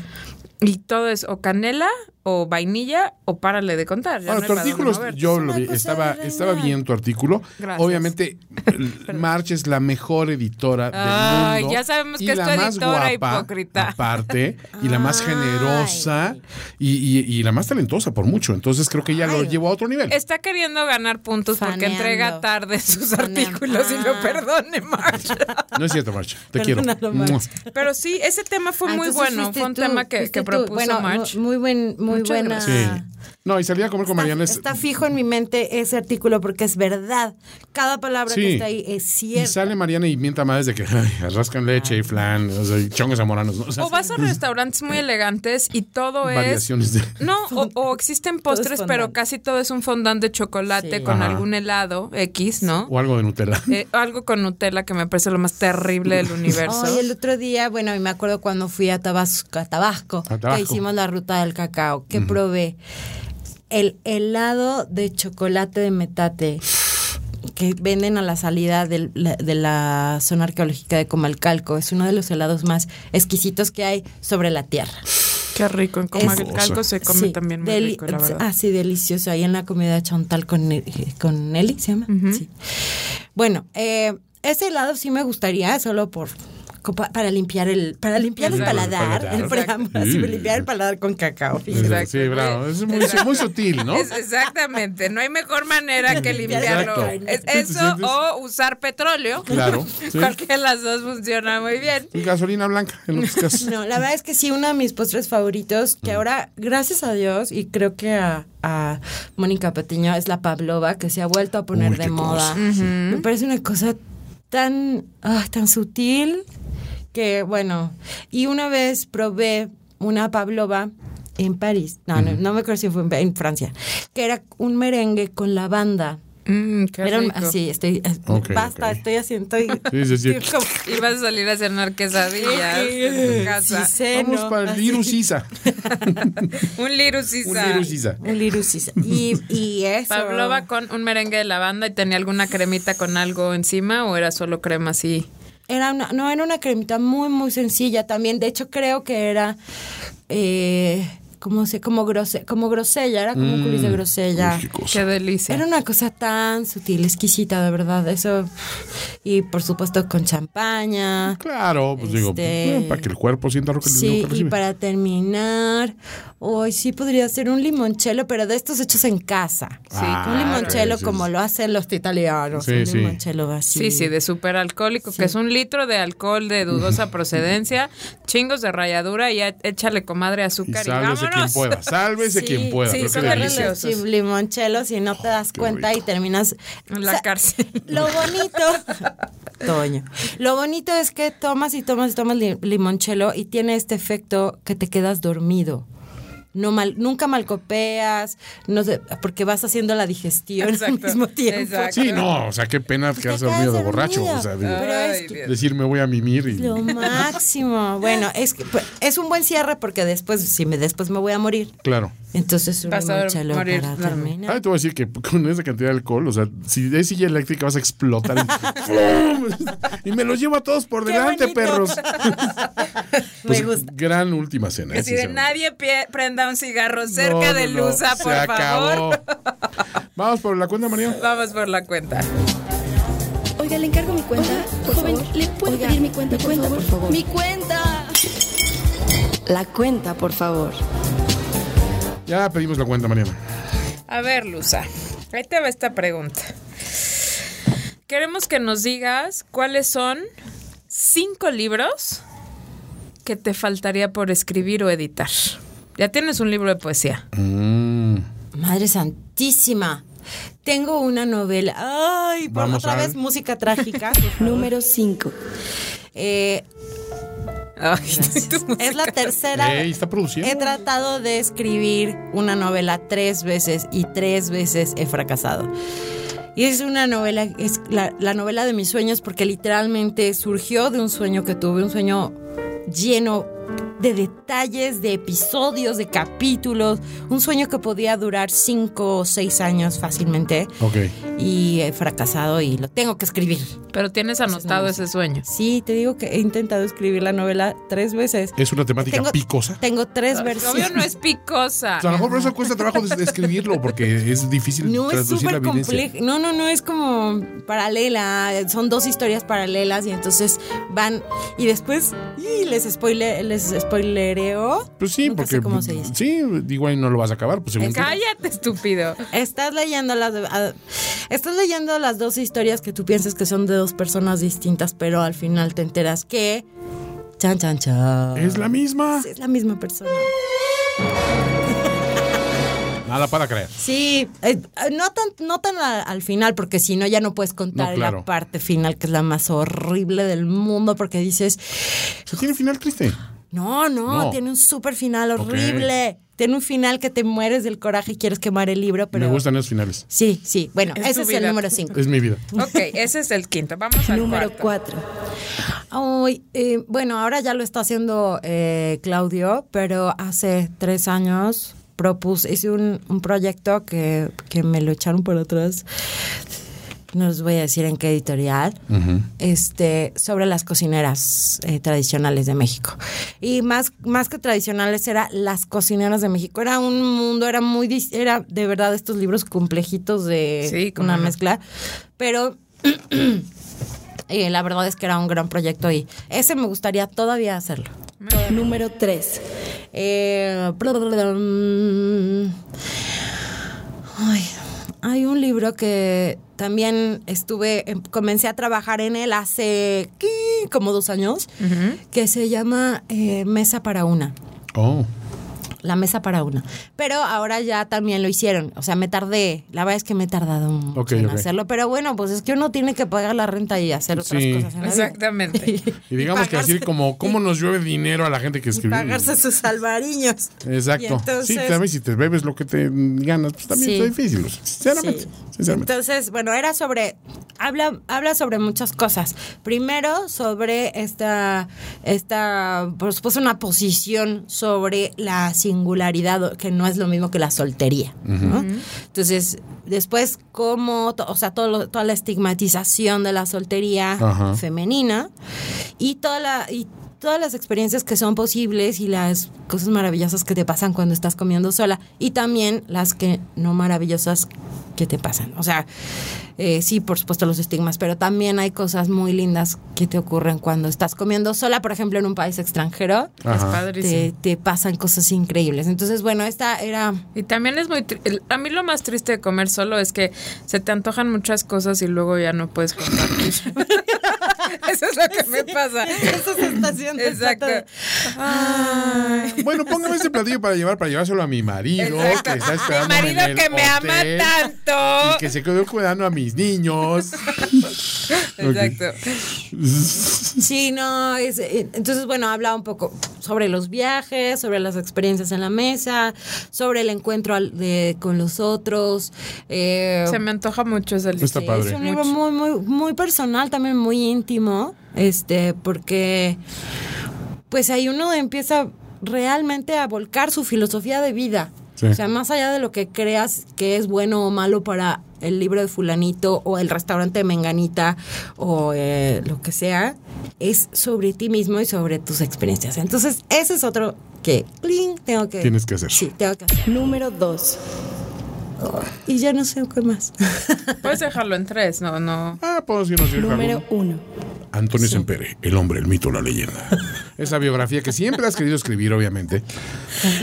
y todo es o canela o vainilla o párale de contar. ya Bueno, no tu artículo, yo Es lo vi, estaba, estaba bien tu artículo. Gracias. Obviamente, March es la mejor editora del Ay, mundo. ya sabemos y que es la tu más editora guapa, hipócrita. Aparte, y la más generosa y, y- y la más talentosa por mucho. Entonces creo que ella lo llevó a otro nivel. Está queriendo ganar puntos porque entrega tarde sus Faneando. artículos y lo Ah. perdone, March. No es cierto, March. Te quiero. Perdónalo, March. Pero sí, ese tema fue Ah, muy bueno. Fue un tú, tema que, que propuso Bueno, March. mu- Muy, buen, muy Muchas buena. Sí. No, y salía a comer con Está, Mariana. es- está fijo en mi mente ese artículo porque es verdad. Cada palabra Sí. que está ahí es Y cierta. sale Mariana y mienta más de que ay, rascan leche y flan, o sea, y chongos zamoranos. ¿no? O sea, O vas a restaurantes muy elegantes y todo es... variaciones de. No, o, o existen postres, pero casi todo es un fondant de chocolate Sí. con Ajá. algún helado X, ¿no? O algo de Nutella. Eh, algo con Nutella que me parece lo más terrible del universo. Ay, el otro día, bueno, y me acuerdo cuando fui a Tabasco, a Tabasco, A Tabasco. que hicimos la ruta del cacao, que probé el helado de chocolate de metate que venden a la salida del- la- de la zona arqueológica de Comalcalco. Es uno de los helados más exquisitos que hay sobre la tierra. Qué rico. En Es- Comalcalco se come Sí, también muy deli- rico, la verdad. Ah, sí, delicioso. Ahí en la comida chontal con, con Nelly, ¿se llama? Sí. Bueno, eh, ese helado sí me gustaría, solo por para limpiar el para limpiar el paladar, Paladar. el preámbulo, así, Sí. limpiar el paladar con cacao. fíjate. Sí, bravo. Es muy, sutil, ¿no? Es- exactamente, no hay mejor manera que limpiarlo. Es ¿Te eso o usar petróleo. Claro, sí. Cualquiera de las dos funciona muy bien. Y gasolina blanca, en otros casos. No, la verdad es que sí, uno de mis postres favoritos, Mm. que ahora, gracias a Dios, y creo que a, a Mónica Patiño, es la pavlova, que se ha vuelto a poner Uy, de moda. Me parece una cosa tan, ah, tan sutil que, bueno, y una vez probé una pavlova en París, no, no, no me acuerdo si fue en, en Francia, que era un merengue con lavanda. Mm, qué Era un- rico. así, estoy, eh, Ok, basta, estoy haciendo, estoy, Sí, sí, sí. estoy como- Y vas a salir a cenar quesadillas en tu casa. Sí, seno, Vamos para el así. Liru Sisa. Un liru sí Un sabe. Liru Sisa. Un lirusis. Y, y eso. Pavlova con un merengue de lavanda y tenía alguna cremita con algo encima o era solo crema así. Era una, no, era una cremita muy, muy sencilla también. De hecho, creo que era eh, como se, como grose, como grosella, era como un curis de grosella. Uy, qué delicia. Era una cosa tan sutil, exquisita, de verdad. Eso. Y por supuesto con champaña. Claro, pues digo, Este- eh, para que el cuerpo sienta lo que, lo Sí, que y para terminar, hoy sí podría ser un limoncello, pero de estos hechos en casa. Sí, Ah, un sí, como lo hacen los italianos. Sí, un sí. limoncello así. Sí, sí, de superalcohólico, que es un litro de alcohol de dudosa procedencia, chingos de ralladura y échale comadre Y azúcar y, sálvese quien pueda, sálvese Sí, quien pueda. sí, son deliciosos. Limonchelos y no te das qué cuenta rico. y terminas En la O sea, cárcel. Lo bonito, Toño. Lo bonito es que tomas y tomas y tomas li- limonchelo y tiene este efecto que te quedas dormido. No mal, nunca malcopeas, no sé, porque vas haciendo la digestión al mismo tiempo. exacto. Sí, no, o sea, qué pena Te quedarse dormido de borracho. dormido. O sea, Ay, es decir, me voy a mimir y. lo máximo. Bueno, es que pues, es un buen cierre porque después, si me después me voy a morir, Claro. entonces un Vas a limonchelo morir para dormido. terminar. Ah, te voy a decir que con esa cantidad de alcohol, o sea, si es silla eléctrica vas a explotar. y, me los llevo a todos por delante, perros. Pues, me gusta. Gran última cena. Que eh, si de sinceramente. nadie pie- prenda un cigarro cerca no, de no, Lusa, se por favor. acabó. Vamos por la cuenta, María. Vamos por la cuenta. Oiga, le encargo mi cuenta. Joven, ¿le puedo pedir mi cuenta, por, favor? por favor? ¡Mi cuenta! La cuenta, por favor. Ya pedimos la cuenta, Mariana. A ver, Lusa, ahí te va esta pregunta. Queremos que nos digas cuáles son cinco libros que te faltaría por escribir o editar. Ya tienes un libro de poesía. Mm, Madre Santísima. Tengo una novela. Ay, por Vamos otra vez música trágica. Número 5. Eh, es la tercera. Ey, está produciendo. He tratado de escribir una novela tres veces y tres veces he fracasado. Y es una novela, es la, la novela de mis sueños porque literalmente surgió de un sueño que tuve, un sueño lleno de detalles, de episodios, de capítulos, un sueño que podía durar cinco o seis años fácilmente Ok. y he fracasado y lo tengo que escribir. Pero tienes anotado ese sueño. Sí, te digo que he intentado escribir la novela tres veces. Es una temática Tengo, picosa. tengo tres Obvio versiones. no es picosa. O sea, a lo mejor por eso cuesta trabajo des- escribirlo, porque es difícil No es traducir la complejo. No, no, no, es como paralela. Son dos historias paralelas y entonces van. Y después. Y les, spoile, les spoilereo. Pues sí, Nunca porque. sé cómo se dice. Sí, igual no lo vas a acabar, pues según tú. Cállate, estúpido. Estás leyendo las. Estás leyendo las dos historias que tú piensas que son de dos personas distintas, pero al final te enteras que. Chan, chan, chan. Es la misma. Es la misma persona. Nada para creer. Sí, eh, no tan, no tan a- al final, porque si no ya no puedes contar No, claro. la parte final, que es la más horrible del mundo, porque dices, O sea, tiene final triste. No, no, No. tiene un súper final horrible. Tiene un final que te mueres del coraje y quieres quemar el libro, pero... Me gustan esos finales. Sí, sí. Bueno, Es ese es el número 5. Es mi vida. Ok, ese es el quinto. Vamos al Número cuarto. 4. Ay, eh, bueno, ahora ya lo está haciendo eh, Claudio, pero hace tres años propuse, hice un, un proyecto que, que me lo echaron por atrás. No les voy a decir en qué editorial, este, sobre las cocineras eh, tradicionales de México. Y más, más que tradicionales, era las cocineras de México. Era un mundo, era muy, era de verdad estos libros complejitos de Sí, una no. mezcla. Pero y la verdad es que era un gran proyecto y ese me gustaría todavía hacerlo. Número 3. Eh, hay un libro que también estuve, em- comencé a trabajar en él hace ¿qué? como dos años, que se llama eh, Mesa para una. Oh. La mesa para una. Pero ahora ya también lo hicieron. O sea, me tardé. La verdad es que me he tardado mucho Ok, en hacerlo. Pero bueno, pues es que uno tiene que pagar la renta y hacer otras Sí. cosas en. Exactamente. Y digamos que así como, ¿cómo nos llueve dinero a la gente que y escribe? pagarse sus albariños. Exacto. Entonces- sí, también si te bebes lo que te ganas, pues también Sí. está difícil. Sinceramente. Sí. sinceramente. Entonces, bueno, era sobre, habla, habla sobre muchas cosas. Primero, sobre esta, esta, por supuesto, una posición sobre la singularidad, que no es lo mismo que la soltería. ¿no? Entonces, después, cómo, to- o sea, todo lo- toda la estigmatización de la soltería femenina y toda la... Y, todas las experiencias que son posibles y las cosas maravillosas que te pasan cuando estás comiendo sola y también las que no maravillosas que te pasan. O sea, eh, sí, por supuesto los estigmas, pero también hay cosas muy lindas que te ocurren cuando estás comiendo sola, por ejemplo, en un país extranjero. Es Ajá. Te, te pasan cosas increíbles. Entonces, bueno, esta era... Y también es muy... A mí lo más triste de comer solo es que se te antojan muchas cosas y luego ya no puedes compartir. Eso es lo que me pasa. Esa sensación de Exacto. falta de- Ay. Bueno, póngame este platillo para llevar, para llevárselo a mi marido, Exacto. que está Mi marido en el que me ama tanto. Y que se quedó cuidando a mis niños. Exacto. Sí, no, es, eh, entonces bueno, habla un poco sobre los viajes, sobre las experiencias en la mesa, sobre el encuentro al- de- con los otros. eh, Se me antoja mucho ese libro. Está sí, padre. Es un libro muy, muy, muy personal, también muy íntimo, este, porque pues ahí uno empieza realmente a volcar su filosofía de vida. Sí. O sea, más allá de lo que creas que es bueno o malo para el libro de fulanito o el restaurante de menganita o eh, lo que sea, es sobre ti mismo y sobre tus experiencias. Entonces, ese es otro que, ¡cling! tengo que... Tienes que hacer. Sí, tengo que hacer. Número 2. Y ya no sé qué más. Puedes dejarlo en tres, no, no. Ah, puedo decirnos Número 1. Antonio Sempere, el hombre, el mito, la leyenda. Esa biografía que siempre has querido escribir, obviamente.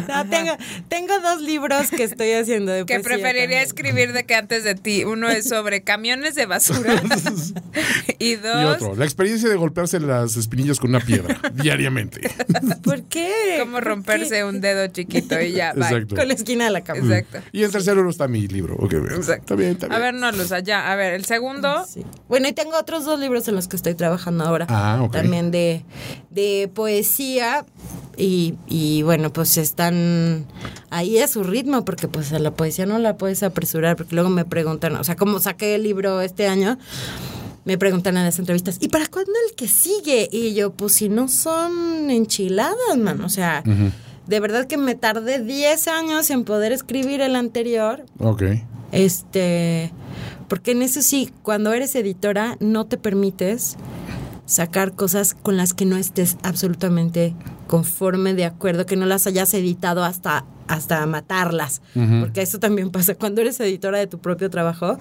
No, tengo, tengo dos libros que estoy haciendo de Que preferiría también. escribir de que antes de ti. Uno es sobre camiones de basura. y Y dos, otro, la experiencia de golpearse las espinillas con una piedra diariamente. ¿Por qué? cómo ¿Por romperse qué? un dedo chiquito y ya. Exacto. Con la esquina de la cama. Exacto. Y en tercero está mi libro. Ok, bien. Exacto. Está bien, está bien. A ver, no, Luz, ya. A ver, el segundo. Sí. Bueno, y tengo otros dos libros en los que estoy trabajando ahora. Ah, ok. También de, de poesía. Y, y bueno, pues están ahí a su ritmo, porque pues a la poesía no la puedes apresurar, porque luego me preguntan, o sea, como saqué el libro este año, me preguntan en las entrevistas, ¿y para cuándo el que sigue? Y yo, pues si no son enchiladas, man, o sea, de verdad que me tardé 10 años en poder escribir el anterior, Ok. este, porque en eso sí, cuando eres editora no te permites sacar cosas con las que no estés absolutamente conforme, de acuerdo, que no las hayas editado hasta hasta matarlas, porque eso también pasa cuando eres editora de tu propio trabajo,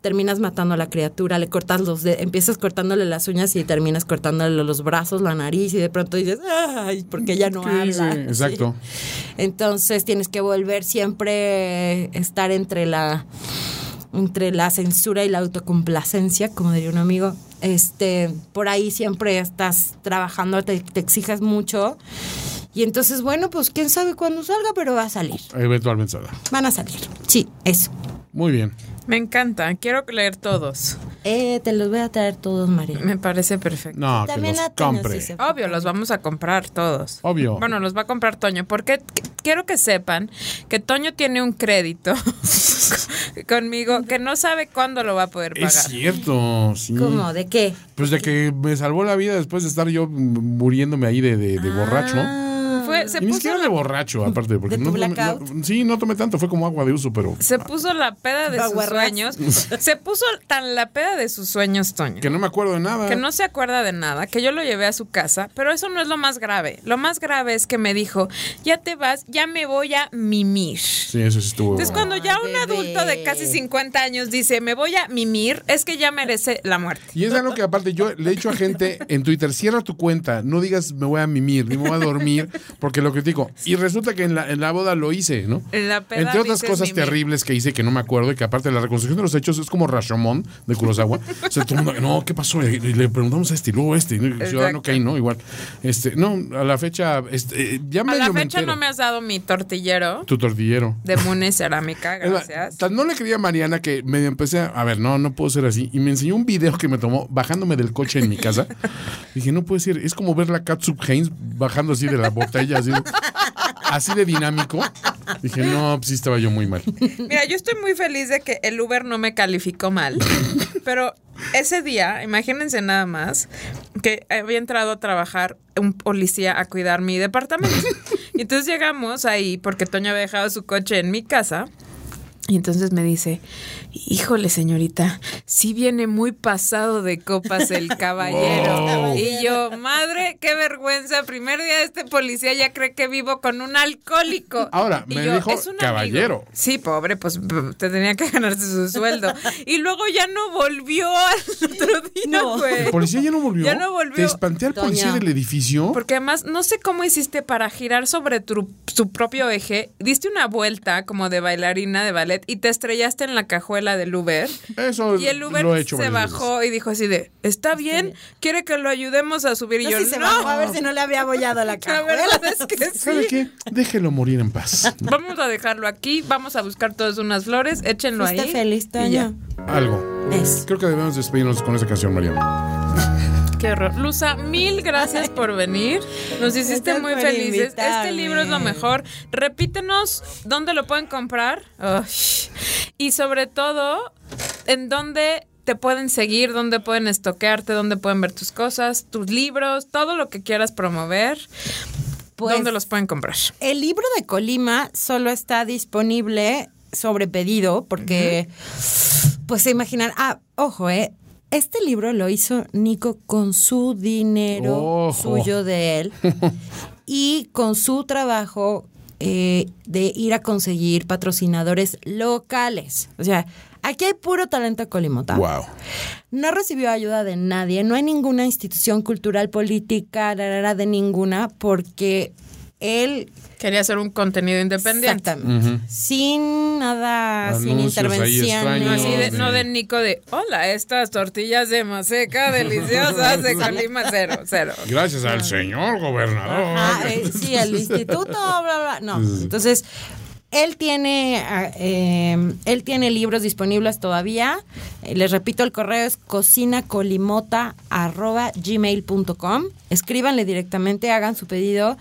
terminas matando a la criatura, le cortas los de empiezas cortándole las uñas y terminas cortándole los brazos, la nariz y de pronto dices, "Ay, porque ya no Sí, habla." sí, exacto. Sí. Entonces tienes que volver siempre estar entre la entre la censura y la autocomplacencia, como diría un amigo. Este, por ahí siempre estás trabajando, te, te exiges mucho. Y entonces, bueno, pues quién sabe cuándo salga, pero va a salir. Eventualmente saldrá. Van a salir. Sí, eso. Muy bien. Me encanta. Quiero leer todos. Eh, te los voy a traer todos, María. Me parece perfecto. No, También que a los compre. Obvio, los vamos a comprar todos. Obvio. Bueno, los va a comprar Toño, porque qu- quiero que sepan que Toño tiene un crédito conmigo que no sabe cuándo lo va a poder pagar. Es cierto, sí. ¿Cómo? ¿De qué? Pues de que me salvó la vida después de estar yo muriéndome ahí de, de, de borracho. Fue, se y ni puso siquiera la- de borracho, aparte. Porque ¿De tu no, tomé- blackout? no- sí, no tomé tanto, fue como agua de uso, pero. Se puso la peda de sus sueños. Se puso tan la peda de sus sueños, Toño. Que no me acuerdo de nada. Que no se acuerda de nada, que yo lo llevé a su casa, pero eso no es lo más grave. Lo más grave es que me dijo, ya te vas, ya me voy a mimir. Sí, eso sí estuvo. Entonces cuando ya Ay, un bebé. adulto de casi 50 años dice, me voy a mimir, es que ya merece la muerte. Y es algo que aparte yo le he dicho a gente en Twitter, cierra tu cuenta, no digas me voy a mimir, ni me voy a dormir, porque lo critico. Y resulta que en la, en la boda lo hice, ¿no? En la peda Entre otras cosas terribles que hice que no me acuerdo y que aparte la reconstrucción de los hechos es como Rashomon de Kurosawa. O sea, todo el mundo, no, ¿qué pasó? Y le preguntamos a este y luego a este. y Ciudadano Exacto. Kane, ¿no? Igual. Este, no, a la fecha, este, eh, ya A medio la me fecha no me has dado mi tortillero Tu tortillero. de Mune Cerámica, gracias. tan no le creía a Mariana que me empecé a, a ver, no, no puedo ser así. Y me enseñó un video que me tomó bajándome del coche en mi casa. Dije, no puede ser, es como ver la Catsup Haynes bajando así de la botella, así, de dinámico. Dije, no, pues sí estaba yo muy mal. Mira, yo estoy muy feliz de que el Uber no me calificó mal, pero ese día, imagínense nada más, que había entrado a trabajar un policía a cuidar mi departamento. Y entonces llegamos ahí porque Toño había dejado su coche en mi casa. Y entonces me dice, híjole señorita, sí viene muy pasado de copas el caballero. Y yo, madre, qué vergüenza, primer día de este policía ya cree que vivo con un alcohólico. Ahora, Y me yo, dijo "Es un amigo". caballero. Sí, pobre, pues te tenía que ganarse su sueldo. Y luego ya no volvió al otro día, No. güey. ¿El policía ya no volvió? Ya no volvió. ¿Te espanté al policía del edificio? Porque además, no sé cómo hiciste para girar sobre tu, su propio eje. Diste una vuelta como de bailarina de ballet y te estrellaste en la cajuela del Uber. Eso Y el Uber lo he hecho se bajó y dijo así de, ¿está bien? ¿Quiere que lo ayudemos a subir? Y No yo, si se no. bajó a ver si no le había abollado la La cajuela. verdad es que veces. ¿Sabe sí. qué? Déjelo morir en paz. Vamos a dejarlo aquí, vamos a buscar todas unas flores, échenlo ¿Fuiste ahí. feliz. Toño? Algo. Es. Creo que debemos despedirnos con esa canción, Mariana. Qué horror. Luza, mil gracias por venir. Nos hiciste Gracias muy felices. Este libro es lo mejor. Repítenos dónde lo pueden comprar. Y sobre todo, en dónde te pueden seguir, dónde pueden estoquearte, dónde pueden ver tus cosas, tus libros, todo lo que quieras promover. Pues- ¿Dónde los pueden comprar? El libro de Colima solo está disponible sobre pedido porque, pues se imaginan, ah, ojo, eh, este libro lo hizo Nico con su dinero Ojo. suyo de él y con su trabajo eh, de ir a conseguir patrocinadores locales. O sea, aquí hay puro talento colimota. Wow. No recibió ayuda de nadie, no hay ninguna institución cultural, política, de ninguna, porque él Quería hacer un contenido independiente. Exactamente. Sin nada, sin Anuncios intervención. No, así de, Sí. no de Nico de, hola, estas tortillas de maseca deliciosas de Colima, cero, cero. Gracias al señor gobernador. Ah, eh, sí, el instituto, bla, bla. No, entonces él tiene, ah, eh, él tiene libros disponibles todavía. Les repito, el correo es cocinacolimota@gmail.com. Escríbanle directamente, hagan su pedido.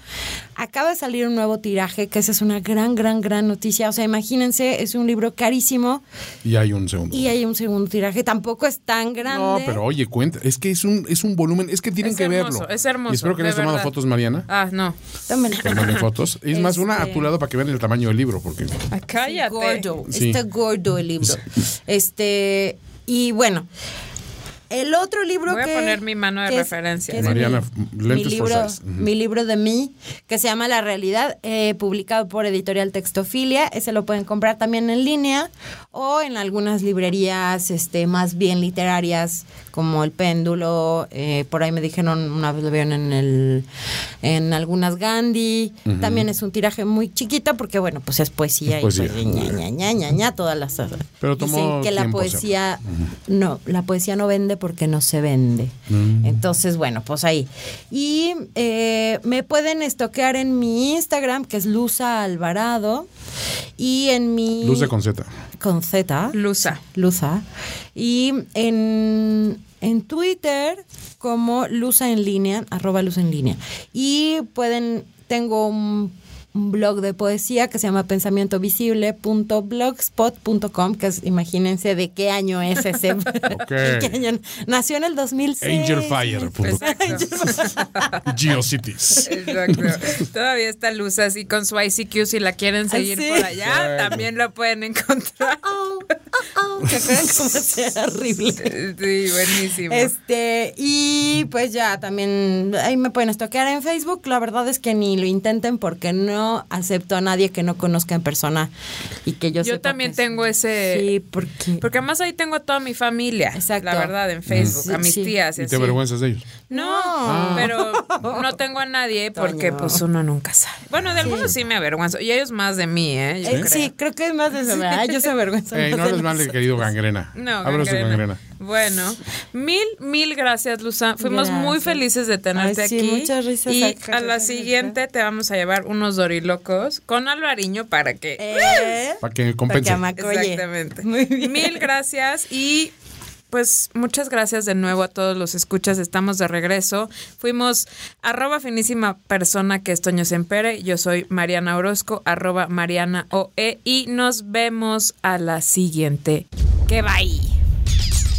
Acaba de salir un nuevo tiraje, que esa es una gran, gran, gran noticia. O sea, imagínense, es un libro carísimo Y hay un segundo. y hay un segundo tiraje. Tampoco es tan grande. No, pero oye, cuenta. Es que es un, es un volumen. Es que tienen Es que hermoso, verlo. es hermoso, Y espero que hayas tomado fotos, Mariana. Ah, no. Manden fotos. Es más, una a Este- tu lado para que vean el tamaño del libro. Porque Ah, cállate. Gordo, Sí. está gordo el libro. Este, y bueno, el otro libro Voy a que. poner mi mano de que es- referencia. que es Mariana, mi, mi libro. Ujú. mi libro de mí, que se llama La Realidad, eh, publicado por Editorial Textofilia. Ese lo pueden comprar también en línea o en algunas librerías este, más bien literarias, como El Péndulo. eh, por ahí me dijeron, una vez lo vieron en, el, en algunas Gandhi. También es un tiraje muy chiquito porque, bueno, pues es poesía. Es poesía. Y pues, ña, ña, ña, ña, ña, todas las Pero Dicen tomó que la tiempo poesía no, la poesía no vende porque no se vende. Mm. Entonces, bueno, pues ahí. Y eh, me pueden estoquear en mi Instagram, que es Luza Alvarado, y en mi luce con Z. con Z, Luza. Luza, y en, en Twitter como Luza en línea, arroba Luza en línea. Y pueden, tengo un, un blog de poesía que se llama pensamientovisible.blogspot.com, que es, imagínense de qué año es ese. ¿De qué año? Nació en el 2006. Angelfire. Geocities. Exacto. Todavía está Luz así con su ICQ si la quieren seguir sí. por allá, también lo pueden encontrar. Oh, oh, oh, ¿Se acuerdan cómo sea horrible? Sí, buenísimo. Este, y pues ya también ahí me pueden estoquear en Facebook. La verdad es que ni lo intenten porque no acepto a nadie que no conozca en persona y que yo Yo sepa también que es- tengo ese- Sí, porque. Porque además ahí tengo a toda mi familia, Exacto. la verdad, en Facebook, Sí, a mis sí. tías. y Y te avergüenzas de ellos. No, pero no tengo a nadie porque Toño. pues uno nunca sabe. Bueno, de algunos sí me avergüenzo y ellos más de mí, ¿eh? Yo Eh, creo. sí, creo que es más de eso, ¿verdad? Yo se avergüenza. No de hables mal querido gangrena. No, gangrena. Bueno, mil, mil gracias, Luza. Fuimos muy felices de tenerte Ay, sí, aquí. muchas risas Y acá, a la siguiente te vamos a llevar unos dorilocos con Alvariño para que... Eh, Para que para compense. que. Exactamente. Muy bien. Mil gracias y pues muchas gracias de nuevo a todos los escuchas. Estamos de regreso. Fuimos arroba finísima persona que es Toño Sempere. Yo soy Mariana Orozco, arroba Mariana OE y nos vemos a la siguiente. Que bye.